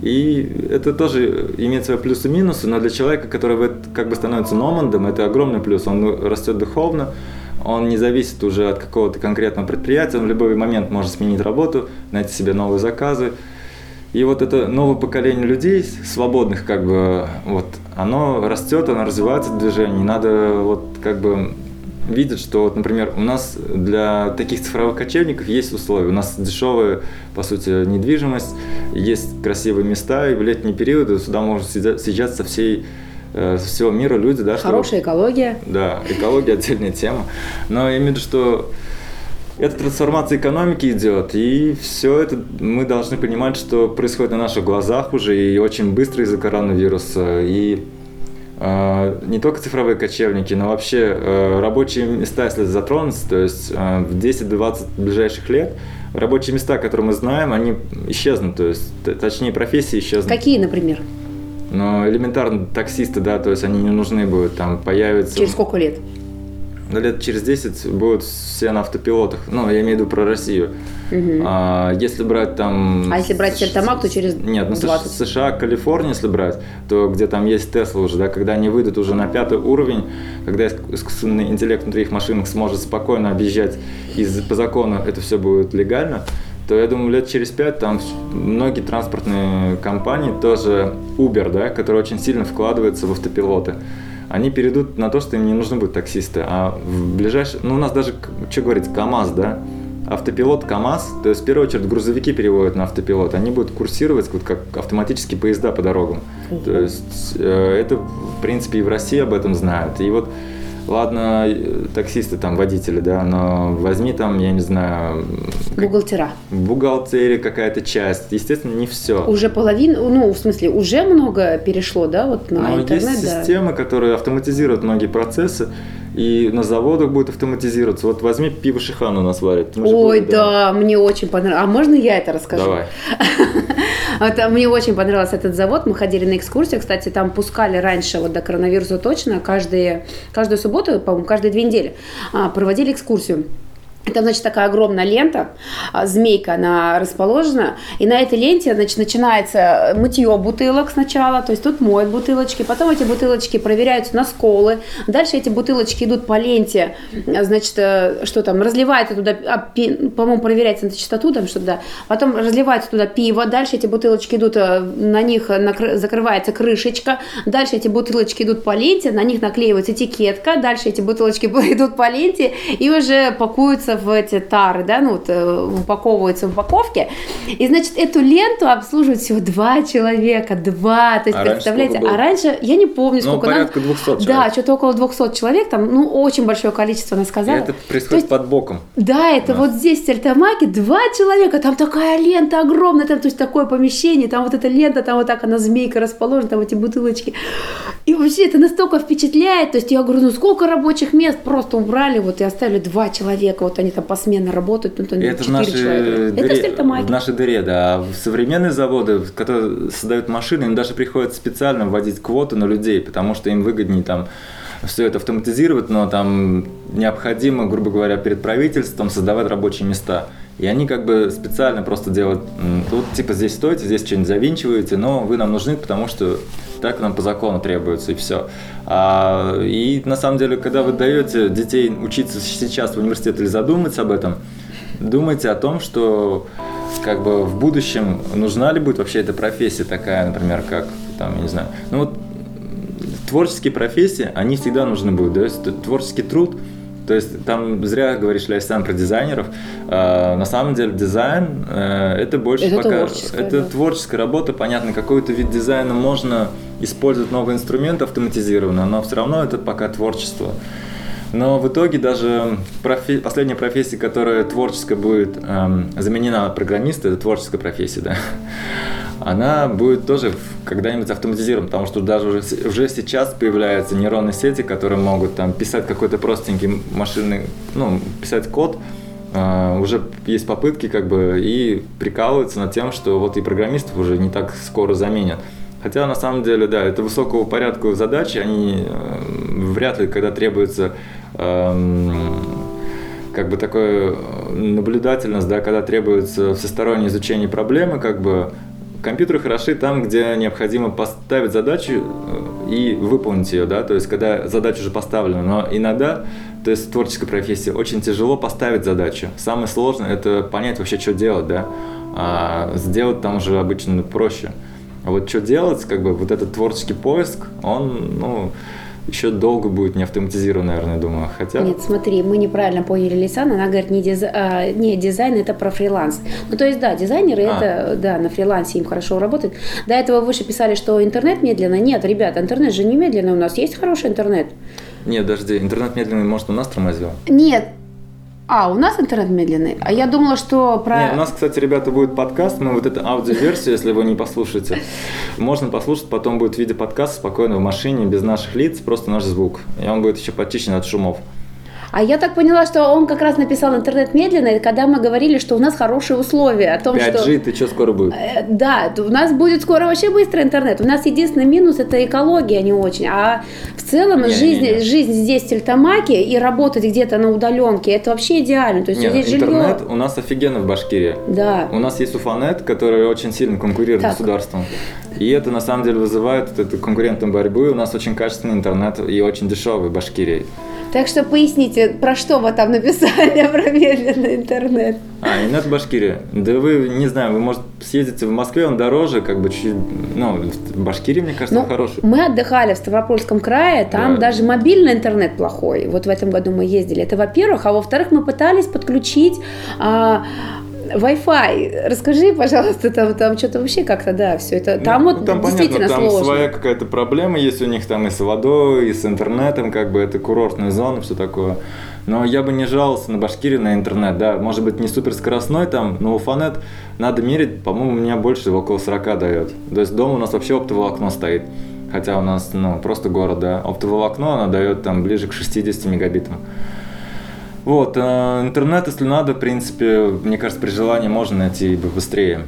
и это тоже имеет свои плюсы и минусы, но для человека, который как бы становится номандом, это огромный плюс. Он растет духовно, он не зависит уже от какого-то конкретного предприятия, он в любой момент может сменить работу, найти себе новые заказы. И вот это новое поколение людей, свободных, как бы, вот, оно растет, оно развивается в движении. Надо вот как бы видят, что, вот, например, у нас для таких цифровых кочевников есть условия. У нас дешевая, по сути, недвижимость, есть красивые места, и в летние периоды сюда можно съезжать со всей со всего мира люди, да, Хорошая что, экология. Да, экология отдельная тема. Но я имею в виду, что эта трансформация экономики идет, и все это мы должны понимать, что происходит на наших глазах уже, и очень быстро из-за коронавируса. И а, не только цифровые кочевники, но вообще э, рабочие места, если затронуть, то есть э, в 10-20 ближайших лет рабочие места, которые мы знаем, они исчезнут, то есть точнее профессии исчезнут. Какие, например? Но элементарно таксисты, да, то есть они не нужны будут, там появятся... Через сколько лет? на лет через 10 будут все на автопилотах. Ну, я имею в виду про Россию. Угу. А, если брать там... А если брать Сельтамак, то через Нет, ну 20. США, Калифорния, если брать, то где там есть Тесла уже, да, когда они выйдут уже на пятый уровень, когда искусственный интеллект внутри их машин сможет спокойно объезжать, и по закону это все будет легально, то я думаю, лет через пять там многие транспортные компании, тоже Uber, да, которые очень сильно вкладываются в автопилоты, они перейдут на то, что им не нужны будут таксисты. А в ближайшее... Ну, у нас даже, что говорить, КАМАЗ, да? Автопилот КАМАЗ, то есть в первую очередь грузовики переводят на автопилот, они будут курсировать вот как автоматические поезда по дорогам. Угу. То есть э, это, в принципе, и в России об этом знают. И вот Ладно, таксисты там, водители, да, но возьми там, я не знаю... Бухгалтера. Бухгалтерия какая-то часть. Естественно, не все. Уже половина, ну, в смысле, уже много перешло, да, вот на но интернет, есть да. системы, которые автоматизируют многие процессы и на заводах будет автоматизироваться. Вот возьми пиво Шихан у нас варит. Ой, да, мне очень понравилось. А можно я это расскажу? Давай. Это, мне очень понравился этот завод. Мы ходили на экскурсию. Кстати, там пускали раньше, вот до коронавируса точно, каждые, каждую субботу, по-моему, каждые две недели а, проводили экскурсию. Там, значит, такая огромная лента, а, змейка она расположена, и на этой ленте, значит, начинается мытье бутылок сначала, то есть тут моют бутылочки, потом эти бутылочки проверяются на сколы, дальше эти бутылочки идут по ленте, значит, э, что там, разливается туда, а, по-моему, проверяется на чистоту, там что-то, да, потом разливается туда пиво, дальше эти бутылочки идут, э, на них закрывается крышечка, дальше эти бутылочки идут по ленте, на них наклеивается этикетка, дальше эти бутылочки идут по ленте и уже пакуются в эти тары, да, ну вот э, упаковываются в упаковке. И, значит, эту ленту обслуживают всего два человека, два. То есть, А представляете, а раньше, я не помню, Ну, сколько порядка нам- 200 человек. Да, что-то около 200 человек, там, ну, очень большое количество, она И сказала. это То происходит есть, под боком. да, это Да. вот здесь, в Тельтамаке, два человека, там такая лента огромная, там, то есть такое помещение, там вот эта лента, там вот так она змейка расположена, там эти бутылочки. И вообще это настолько впечатляет, то есть я говорю, ну сколько рабочих мест просто убрали, вот и оставили два человека, вот они там посменно работают, ну, то это в четыре нашей, человека. Это в дыре, Тельтамаке. в нашей дыре, да. А в современные заводы, которые создают машины, им даже приходится специально вводить квоты на людей, потому что им выгоднее там все это автоматизировать, но там необходимо, грубо говоря, перед правительством создавать рабочие места. И они как бы специально просто делают, тут типа здесь стойте, здесь что-нибудь завинчиваете, но вы нам нужны, потому что так нам по закону требуется, и все. и на самом деле, когда вы даете детей учиться сейчас в университет или задуматься об этом, думайте о том, что как бы в будущем нужна ли будет вообще эта профессия такая, например, как там, я не знаю, ну вот творческие профессии, они всегда нужны будут, то есть творческий труд, то есть там зря говоришь, Ляйсан, про дизайнеров. А, на самом деле дизайн э, это больше Это пока творческая, это да. творческая работа, понятно, какой-то вид дизайна можно использовать новый инструмент автоматизированно, но все равно это пока творчество. Но в итоге даже профи- последняя профессия, которая творческая будет эм, заменена программиста, это творческая профессия, да, она будет тоже когда-нибудь автоматизирована, потому что даже уже, уже сейчас появляются нейронные сети, которые могут там писать какой-то простенький машинный, ну, писать код, А, уже есть попытки как бы и прикалываются над тем, что вот и программистов уже не так скоро заменят. Хотя на самом деле, да, это высокого порядка задачи, они э, вряд ли, когда требуется как бы такое э, наблюдательность, да, когда требуется всестороннее изучение проблемы, как бы компьютеры хороши там, где необходимо поставить задачу э, и выполнить ее, да, то есть когда задача уже поставлена, но иногда, то есть в творческой профессии очень тяжело поставить задачу. Самое сложное это понять вообще, что делать, да, а сделать там уже обычно проще. А вот что делать, как бы вот этот творческий поиск, он, ну, еще долго будет не автоматизирован, наверное, думаю. Хотя... Нет, смотри, мы неправильно поняли Лисан, она говорит, не, диз- а, не дизайн, это про фриланс. Ну, то есть, да, дизайнеры, А. это, да, на фрилансе им хорошо работают. До этого выше писали, что интернет медленно. Нет, ребята, интернет же не медленно, у нас есть хороший интернет. Нет, подожди, интернет медленный, может, у нас тормозил? Нет. А, у нас интернет медленный. А я думала, что про... Нет, у нас, кстати, ребята, будет подкаст, мы вот эту аудиоверсию, если вы не послушаете, можно послушать, потом будет в виде подкаста спокойно в машине, без наших лиц, просто наш звук. И он будет еще почищен от шумов. А я так поняла, что он как раз написал интернет медленный, когда мы говорили, что у нас хорошие условия. О том, 5G, что... ты что скоро будет? Э, Да, у нас будет скоро вообще быстрый интернет. У нас единственный минус это экология не очень. А в целом Не, жизнь, не, не. жизнь здесь в Тельтамаке и работать где-то на удаленке это вообще идеально. То есть Нет, здесь интернет жилье. у нас офигенно в Башкирии. Да. У нас есть Уфанет, который очень сильно конкурирует Так. с государством. И это на самом деле вызывает эту конкурентную борьбу. И у нас очень качественный интернет и очень дешевый Башкирии. Так что поясните, про что вы там написали про медленный интернет. А, интернет в Башкирии. Да вы, не знаю, вы, может, съездите в Москве, он дороже, как бы чуть... Ну, в Башкирии, мне кажется, Ну, хороший. мы отдыхали в Ставропольском крае, там Да. даже мобильный интернет плохой. Вот в этом году мы ездили. Это во-первых. А во-вторых, мы пытались подключить а, Wi-Fi. Расскажи, пожалуйста, там, там что-то вообще как-то, да, все это. Там Ну, вот там действительно понятно, там сложно. своя какая-то проблема есть у них там и с водой, и с интернетом, как бы это курортная зона, все такое. Но я бы не жаловался на Башкирии на интернет, да, может быть не супер скоростной там, но Уфанет надо мерить, по-моему, у меня больше около 40 дает. То есть дома у нас вообще оптоволокно стоит. Хотя у нас, ну, просто город, да. Оптоволокно, оно дает там ближе к 60 мегабитам. Вот, э, интернет, если надо, в принципе, мне кажется, при желании можно найти бы быстрее.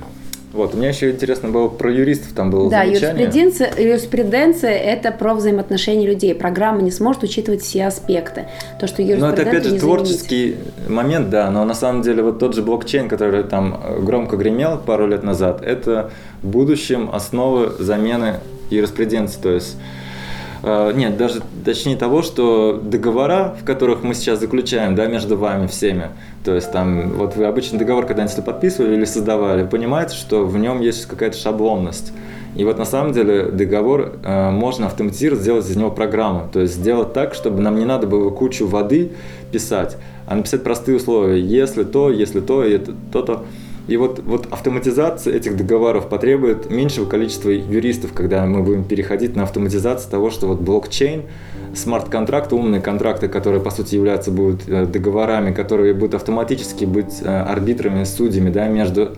Вот, у меня еще интересно было про юристов, там было Да, замечание. юриспруденция, юриспруденция – это про взаимоотношения людей. Программа не сможет учитывать все аспекты. То, что Ну, это опять же не заменить. творческий момент, да, но на самом деле вот тот же блокчейн, который там э, громко гремел пару лет назад, это в будущем основа замены юриспруденции, то есть нет, даже точнее того, что договора, в которых мы сейчас заключаем, да, между вами всеми, то есть там, вот вы обычный договор когда-нибудь подписывали или создавали, понимаете, что в нем есть какая-то шаблонность. И вот на самом деле договор э, можно автоматизировать, сделать из него программу. То есть сделать так, чтобы нам не надо было кучу воды писать, а написать простые условия. Если то, если то, и то-то. И вот, вот автоматизация этих договоров потребует меньшего количества юристов, когда мы будем переходить на автоматизацию того, что вот блокчейн, смарт-контракты, умные контракты, которые по сути являются будут э, договорами, которые будут автоматически быть э, арбитрами, судьями да, между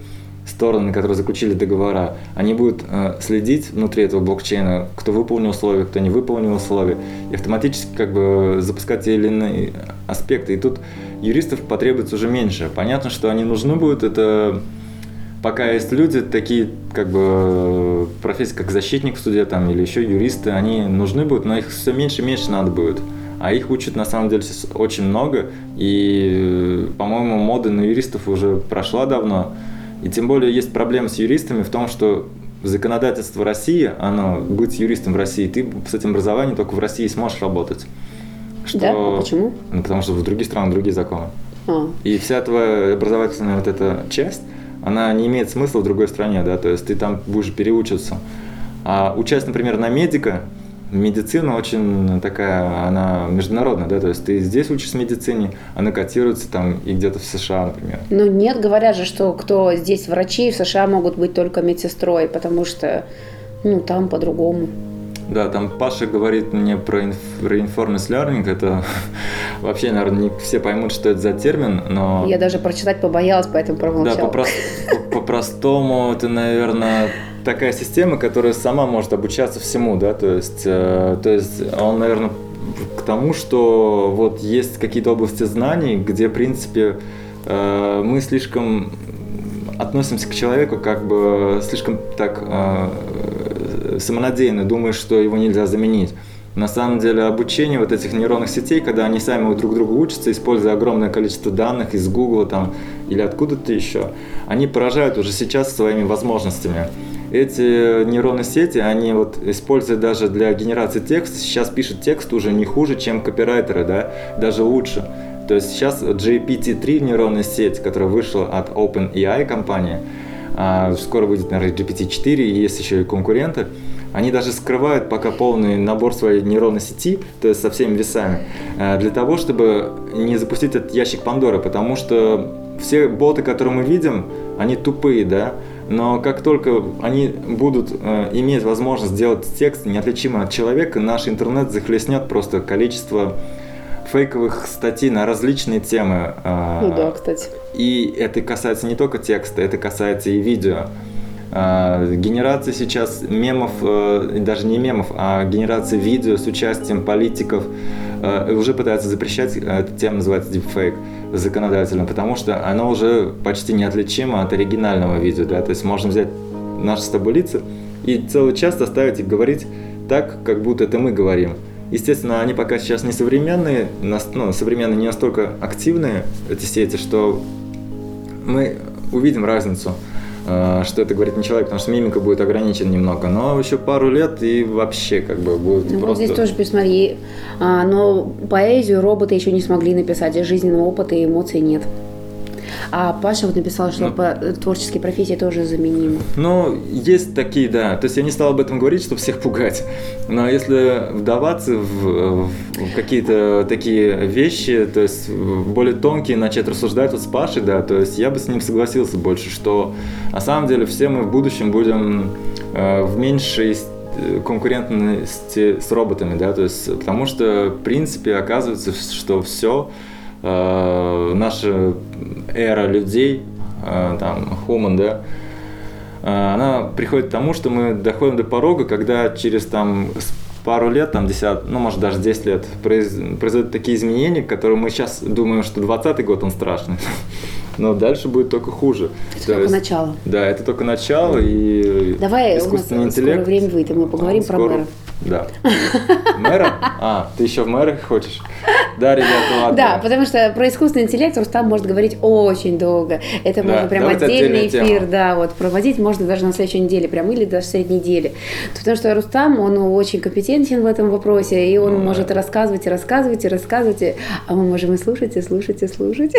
стороны, которые заключили договора, они будут э, следить внутри этого блокчейна, кто выполнил условия, кто не выполнил условия, и автоматически как бы запускать те или иные аспекты. И тут юристов потребуется уже меньше. Понятно, что они нужны будут, это пока есть люди, такие как бы профессии, как защитник в суде там, или еще юристы, они нужны будут, но их все меньше и меньше надо будет. А их учат на самом деле сейчас очень много, и, по-моему, мода на юристов уже прошла давно. И тем более есть проблема с юристами в том, что законодательство России, оно, быть юристом в России, ты с этим образованием только в России сможешь работать. Что, Да? А почему? Ну, потому что в других странах другие законы. А, И вся твоя образовательная вот эта часть, она не имеет смысла в другой стране, да, то есть ты там будешь переучиваться. А участь, например, на медика, медицина очень такая, она международная, да, то есть ты здесь учишься медицине, она котируется там и где-то в США, например. Ну нет, говорят же, что кто здесь врачи, в США могут быть только медсестрой, потому что ну там по-другому. Да, там Паша говорит мне про reinforcement learning, это вообще, наверное, не все поймут, что это за термин, но... Я даже прочитать побоялась, поэтому Да, промолчала. по- по-простому это, наверное, такая система, которая сама может обучаться всему, да, то есть, э, то есть он, наверное, к тому, что вот есть какие-то области знаний, где, в принципе, э, мы слишком относимся к человеку как бы слишком так э, самонадеянно, думаешь, что его нельзя заменить. На самом деле обучение вот этих нейронных сетей, когда они сами друг другу учатся, используя огромное количество данных из Google там, или откуда-то еще, они поражают уже сейчас своими возможностями. Эти нейронные сети, они вот используют даже для генерации текста, сейчас пишут текст уже не хуже, чем копирайтеры, да, даже лучше. То есть сейчас GPT-3 нейронная сеть, которая вышла от OpenAI компании, скоро выйдет, наверное, GPT-4, и есть еще и конкуренты, они даже скрывают пока полный набор своей нейронной сети, то есть со всеми весами, э, для того, чтобы не запустить этот ящик Пандоры, потому что все боты, которые мы видим, они тупые, да, но как только они будут э, иметь возможность сделать текст неотличимый от человека, наш интернет захлестнет просто количество фейковых статей на различные темы. э, Ну да, кстати. И это касается не только текста, это касается и видео. А, Генерация сейчас мемов, э, даже не мемов, а генерация видео с участием политиков э, уже пытаются запрещать, э, эта тема называется deepfake законодательно, потому что она уже почти неотличима от оригинального видео, да, то есть можно взять наши с и целый час заставить их говорить так, как будто это мы говорим. Естественно, они пока сейчас не современные, ну, современные не настолько активные, эти сети, что мы увидим разницу, э, что это говорит не человек, потому что мимика будет ограничена немного, но еще пару лет и вообще как бы будет Ну, просто... здесь тоже посмотри, а, но поэзию роботы еще не смогли написать, жизненного опыта и эмоций нет. А Паша вот написал, что Ну. по- творческие профессии тоже заменимы. Ну, есть такие, да. То есть я не стал об этом говорить, чтобы всех пугать. Но если вдаваться в, в какие-то такие вещи, то есть более тонкие, начать рассуждать вот с Пашей, да, то есть я бы с ним согласился больше, что на самом деле все мы в будущем будем э, в меньшей э, конкурентности с роботами, да, то есть потому что в принципе оказывается, что все наша эра людей, э, там, human, да, э, она приходит к тому, что мы доходим до порога, когда через там пару лет, там 10, ну может даже 10 лет, произ- произойдут такие изменения, которые мы сейчас думаем, что 20 год он страшный. но дальше будет только хуже. Это только есть, начало. Да, это только начало, и Давай искусственный у нас интеллект... скоро время выйдет, мы поговорим про скоро... мэра. Да. Мэра? А, ты еще в мэрах хочешь? Да, ребята, ладно. Да, потому что про искусственный интеллект Рустам может говорить очень долго. Это да, можно прям отдельный эфир, тема. да, вот проводить можно даже на следующей неделе, прям или даже в средней неделе. Потому что Рустам, он очень компетентен в этом вопросе, и он ну, может да. рассказывать и рассказывать и рассказывать, а мы можем и слушать, и слушать, и слушать.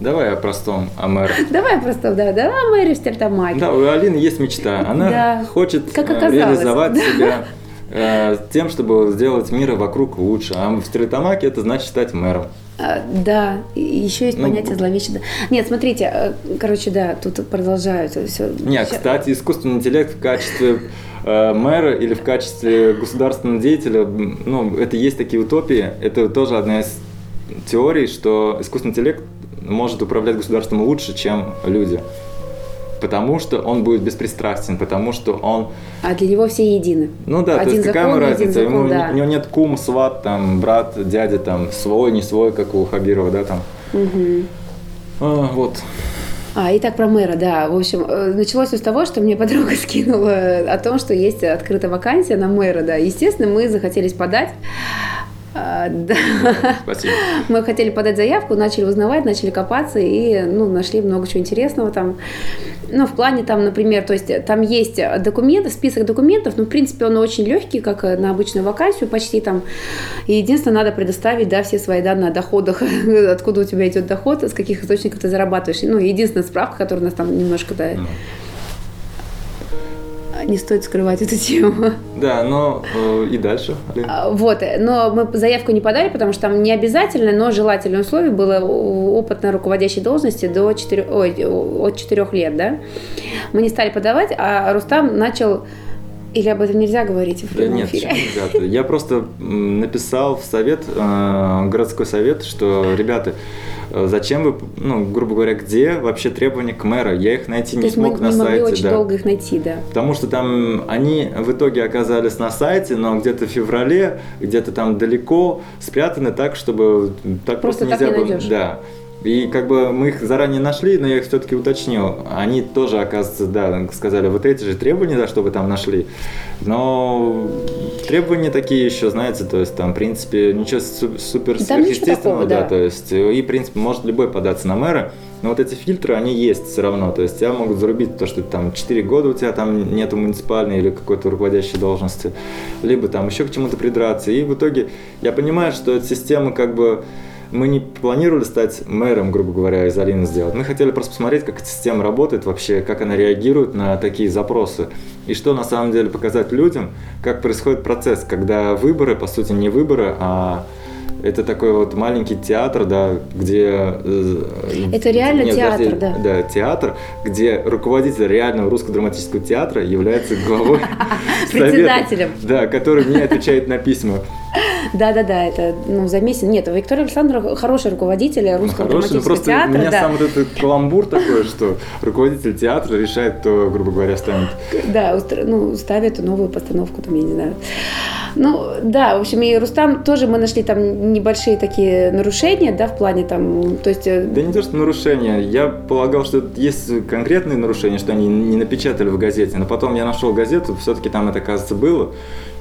Давай о простом, о мэре. Давай о простом, да, да, о мэре в Стертамаке. Да, у Алины есть мечта. Она да. хочет как э, реализовать да. себя Э, тем, чтобы сделать мир вокруг лучше. А в Стрелитамаке это значит стать мэром. А, да, еще есть ну, понятие зловещего. Нет, смотрите, э, короче, да, тут продолжают все. Нет, кстати, искусственный интеллект в качестве э, мэра или в качестве государственного деятеля, ну, это есть такие утопии. Это тоже одна из теорий, что искусственный интеллект может управлять государством лучше, чем люди потому что он будет беспристрастен, потому что он... А для него все едины. Ну да, один то есть закон, какая ему разница? Закон, Ему, да. У него нет кум, сват, там, брат, дядя, там, свой, не свой, как у Хабирова, да, там. Угу. А, вот. А, и так про мэра, да. В общем, э, началось все с того, что мне подруга скинула о том, что есть открытая вакансия на мэра, да. Естественно, мы захотелись подать. А, да. Спасибо. Мы хотели подать заявку, начали узнавать, начали копаться и ну, нашли много чего интересного там. Ну, в плане там, например, то есть там есть документы, список документов, но, в принципе, он очень легкий, как на обычную вакансию почти там. И единственное, надо предоставить, да, все свои данные о доходах, откуда у тебя идет доход, с каких источников ты зарабатываешь. Ну, единственная справка, которая у нас там немножко, да, ну не стоит скрывать эту тему. Да, но э, и дальше. А, вот, но мы заявку не подали, потому что там не обязательно, но желательное условие было опыт на руководящей должности до 4, ой, от 4 лет, да. Мы не стали подавать, а Рустам начал или об этом нельзя говорить в прямом да нет, эфире? Нельзя. Я просто написал в совет, э, городской совет, что, ребята, зачем вы, ну, грубо говоря, где вообще требования к мэра? Я их найти То не смог мы на не сайте. очень да. долго их найти, да. Потому что там они в итоге оказались на сайте, но где-то в феврале, где-то там далеко спрятаны так, чтобы так просто, просто нельзя было. Да. И как бы мы их заранее нашли, но я их все-таки уточнил. Они тоже, оказывается, да, сказали, вот эти же требования, да, что вы там нашли. Но требования такие еще, знаете, то есть там, в принципе, ничего супер сверхъестественного, да, да, то есть, и, в принципе, может любой податься на мэра. Но вот эти фильтры, они есть все равно. То есть тебя могут зарубить то, что там 4 года у тебя там нету муниципальной или какой-то руководящей должности, либо там еще к чему-то придраться. И в итоге я понимаю, что эта система как бы мы не планировали стать мэром, грубо говоря, из Алины сделать. Мы хотели просто посмотреть, как эта система работает вообще, как она реагирует на такие запросы. И что на самом деле показать людям, как происходит процесс, когда выборы, по сути, не выборы, а это такой вот маленький театр, да, где... Э, это реально нет, театр, подожди, да. Да, театр, где руководитель реального русского драматического театра является главой Председателем. Да, который мне отвечает на письма. Да-да-да, это ну, за месяц. Нет, Виктория Александровна хороший руководитель русского ну, хороший, драматического театра. У меня да. сам вот этот каламбур такой, что руководитель театра решает, кто, грубо говоря, станет. Да, ну, ставит новую постановку, там, я не знаю. Ну, да, в общем, и Рустам тоже мы нашли там небольшие такие нарушения, да, в плане там, то есть... Э, да не то, что нарушения. Я полагал, что есть конкретные нарушения, что они не напечатали в газете, но потом я нашел газету, все-таки там это, кажется, было.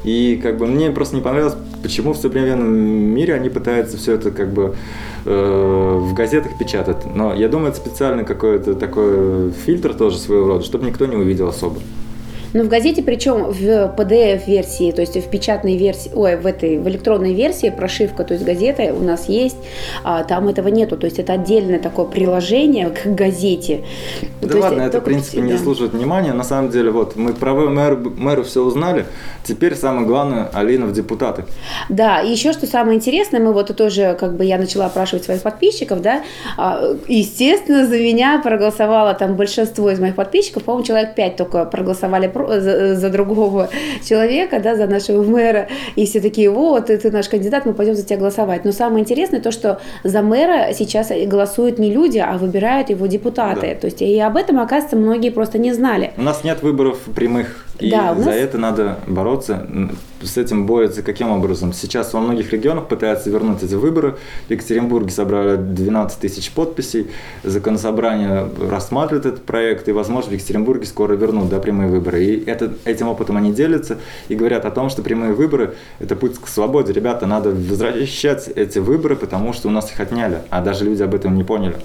И как бы мне просто не понравилось, почему в современном мире они пытаются все это как бы э, в газетах печатать. Но я думаю, это специально какой-то такой фильтр тоже своего рода, чтобы никто не увидел особо. Но в газете, причем в PDF-версии, то есть в печатной версии, ой, в этой, в электронной версии прошивка, то есть газета у нас есть, а там этого нету, то есть это отдельное такое приложение к газете. Да то ладно, это, в принципе, не служит внимания. На самом деле, вот, мы про мэр, мэру все узнали, теперь самое главное, Алина в депутаты. Да, и еще что самое интересное, мы вот тоже, как бы я начала опрашивать своих подписчиков, да, а, естественно, за меня проголосовало там большинство из моих подписчиков, по-моему, человек 5 только проголосовали за, за другого человека, да, за нашего мэра, и все такие, вот, ты, ты наш кандидат, мы пойдем за тебя голосовать. Но самое интересное то, что за мэра сейчас голосуют не люди, а выбирают его депутаты. Да. То есть и об этом, оказывается, многие просто не знали. У нас нет выборов прямых, и да, нас... за это надо бороться с этим борются каким образом? Сейчас во многих регионах пытаются вернуть эти выборы. В Екатеринбурге собрали 12 тысяч подписей. Законособрание рассматривает этот проект, и, возможно, в Екатеринбурге скоро вернут да, прямые выборы. И это, этим опытом они делятся и говорят о том, что прямые выборы – это путь к свободе. Ребята, надо возвращать эти выборы, потому что у нас их отняли, а даже люди об этом не поняли.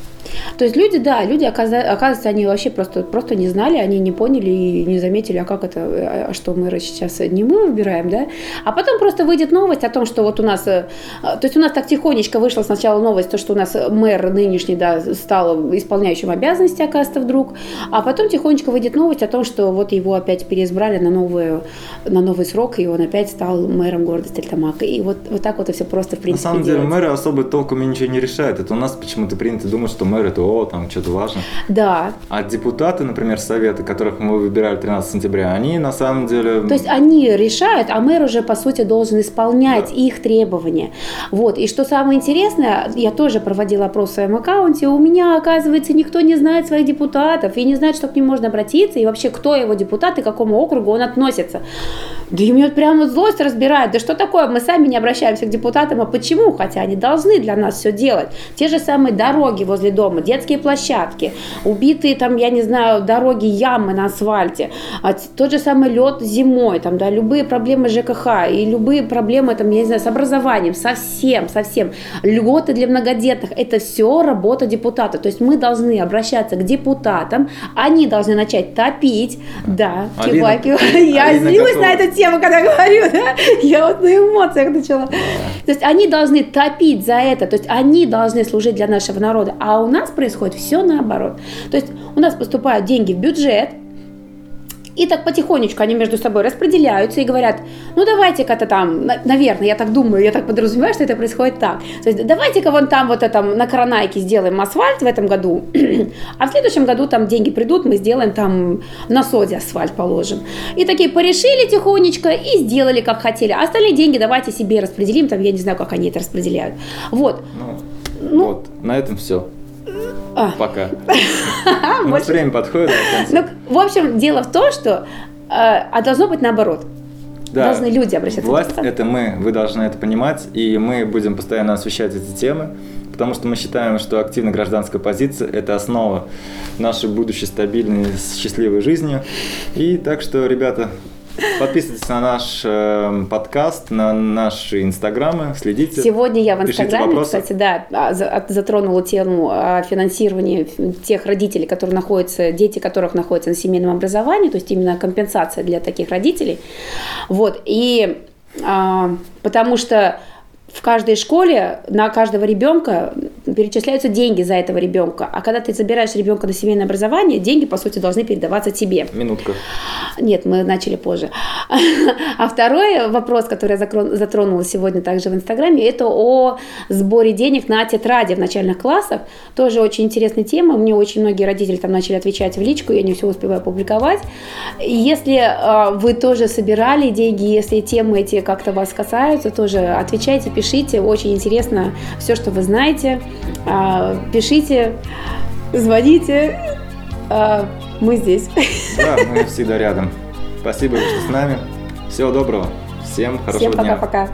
То есть люди, да, люди, оказывается, они вообще просто, просто не знали, они не поняли и не заметили, а как это, а что мы сейчас не мы выбираем, да, а потом просто выйдет новость о том, что вот у нас, э, то есть у нас так тихонечко вышла сначала новость, то, что у нас мэр нынешний, да, стал исполняющим обязанности, оказывается, вдруг, а потом тихонечко выйдет новость о том, что вот его опять переизбрали на, новую, на новый срок, и он опять стал мэром города Стельтамака. И вот, вот так вот это все просто, в принципе, На самом деле, делается. мэры особо толком и ничего не решают. Это у нас почему-то принято думать, что мэр это, о, там, что-то важно. Да. А депутаты, например, советы, которых мы выбирали 13 сентября, они на самом деле... То есть они решают, а мэр уже, по сути, должен исполнять да. их требования. Вот. И что самое интересное, я тоже проводила опрос в своем аккаунте, у меня, оказывается, никто не знает своих депутатов и не знает, что к ним можно обратиться, и вообще, кто его депутат и к какому округу он относится. Да и меня прямо злость разбирает. Да что такое? Мы сами не обращаемся к депутатам. А почему? Хотя они должны для нас все делать. Те же самые дороги возле дома, детские площадки, убитые там, я не знаю, дороги, ямы на асфальте, а тот же самый лед зимой, там, да, любые проблемы ЖКХ и любые проблемы, там, я не знаю, с образованием, совсем, совсем. Льготы для многодетных, это все работа депутата. То есть мы должны обращаться к депутатам, они должны начать топить, да, кивай, кивай. Я злюсь на эту тему, когда говорю, да, я вот на эмоциях начала. То есть они должны топить за это, то есть они должны служить для нашего народа, а у нас происходит все наоборот. То есть у нас поступают деньги в бюджет, и так потихонечку они между собой распределяются и говорят, ну давайте-ка-то там, наверное, я так думаю, я так подразумеваю, что это происходит так. То есть давайте-ка вон там вот это на Коронайке сделаем асфальт в этом году, а в следующем году там деньги придут, мы сделаем там на соде асфальт положим. И такие порешили тихонечко и сделали как хотели. А остальные деньги давайте себе распределим, там я не знаю, как они это распределяют. Вот. Ну, ну вот, на этом все. А. Пока. У нас время подходит. Ну, в общем, дело в том, что э, а должно быть наоборот. Да. Должны люди обращаться Власть – это мы, вы должны это понимать, и мы будем постоянно освещать эти темы, потому что мы считаем, что активная гражданская позиция – это основа нашей будущей стабильной, счастливой жизни. И так что, ребята, Подписывайтесь на наш э, подкаст, на наши инстаграмы, следите. Сегодня я в инстаграме, кстати, да, а, затронула тему финансирования тех родителей, которые находятся, дети которых находятся на семейном образовании, то есть именно компенсация для таких родителей. Вот, и а, потому что в каждой школе на каждого ребенка перечисляются деньги за этого ребенка. А когда ты забираешь ребенка на семейное образование, деньги, по сути, должны передаваться тебе. Минутка. Нет, мы начали позже. А второй вопрос, который я затронула сегодня также в Инстаграме, это о сборе денег на тетради в начальных классах. Тоже очень интересная тема. Мне очень многие родители там начали отвечать в личку, я не все успеваю публиковать. Если э, вы тоже собирали деньги, если темы эти как-то вас касаются, тоже отвечайте, пишите пишите, очень интересно все, что вы знаете. А, пишите, звоните, а, мы здесь. Да, мы всегда рядом. Спасибо, что с нами. Всего доброго. Всем хорошего Всем пока-пока.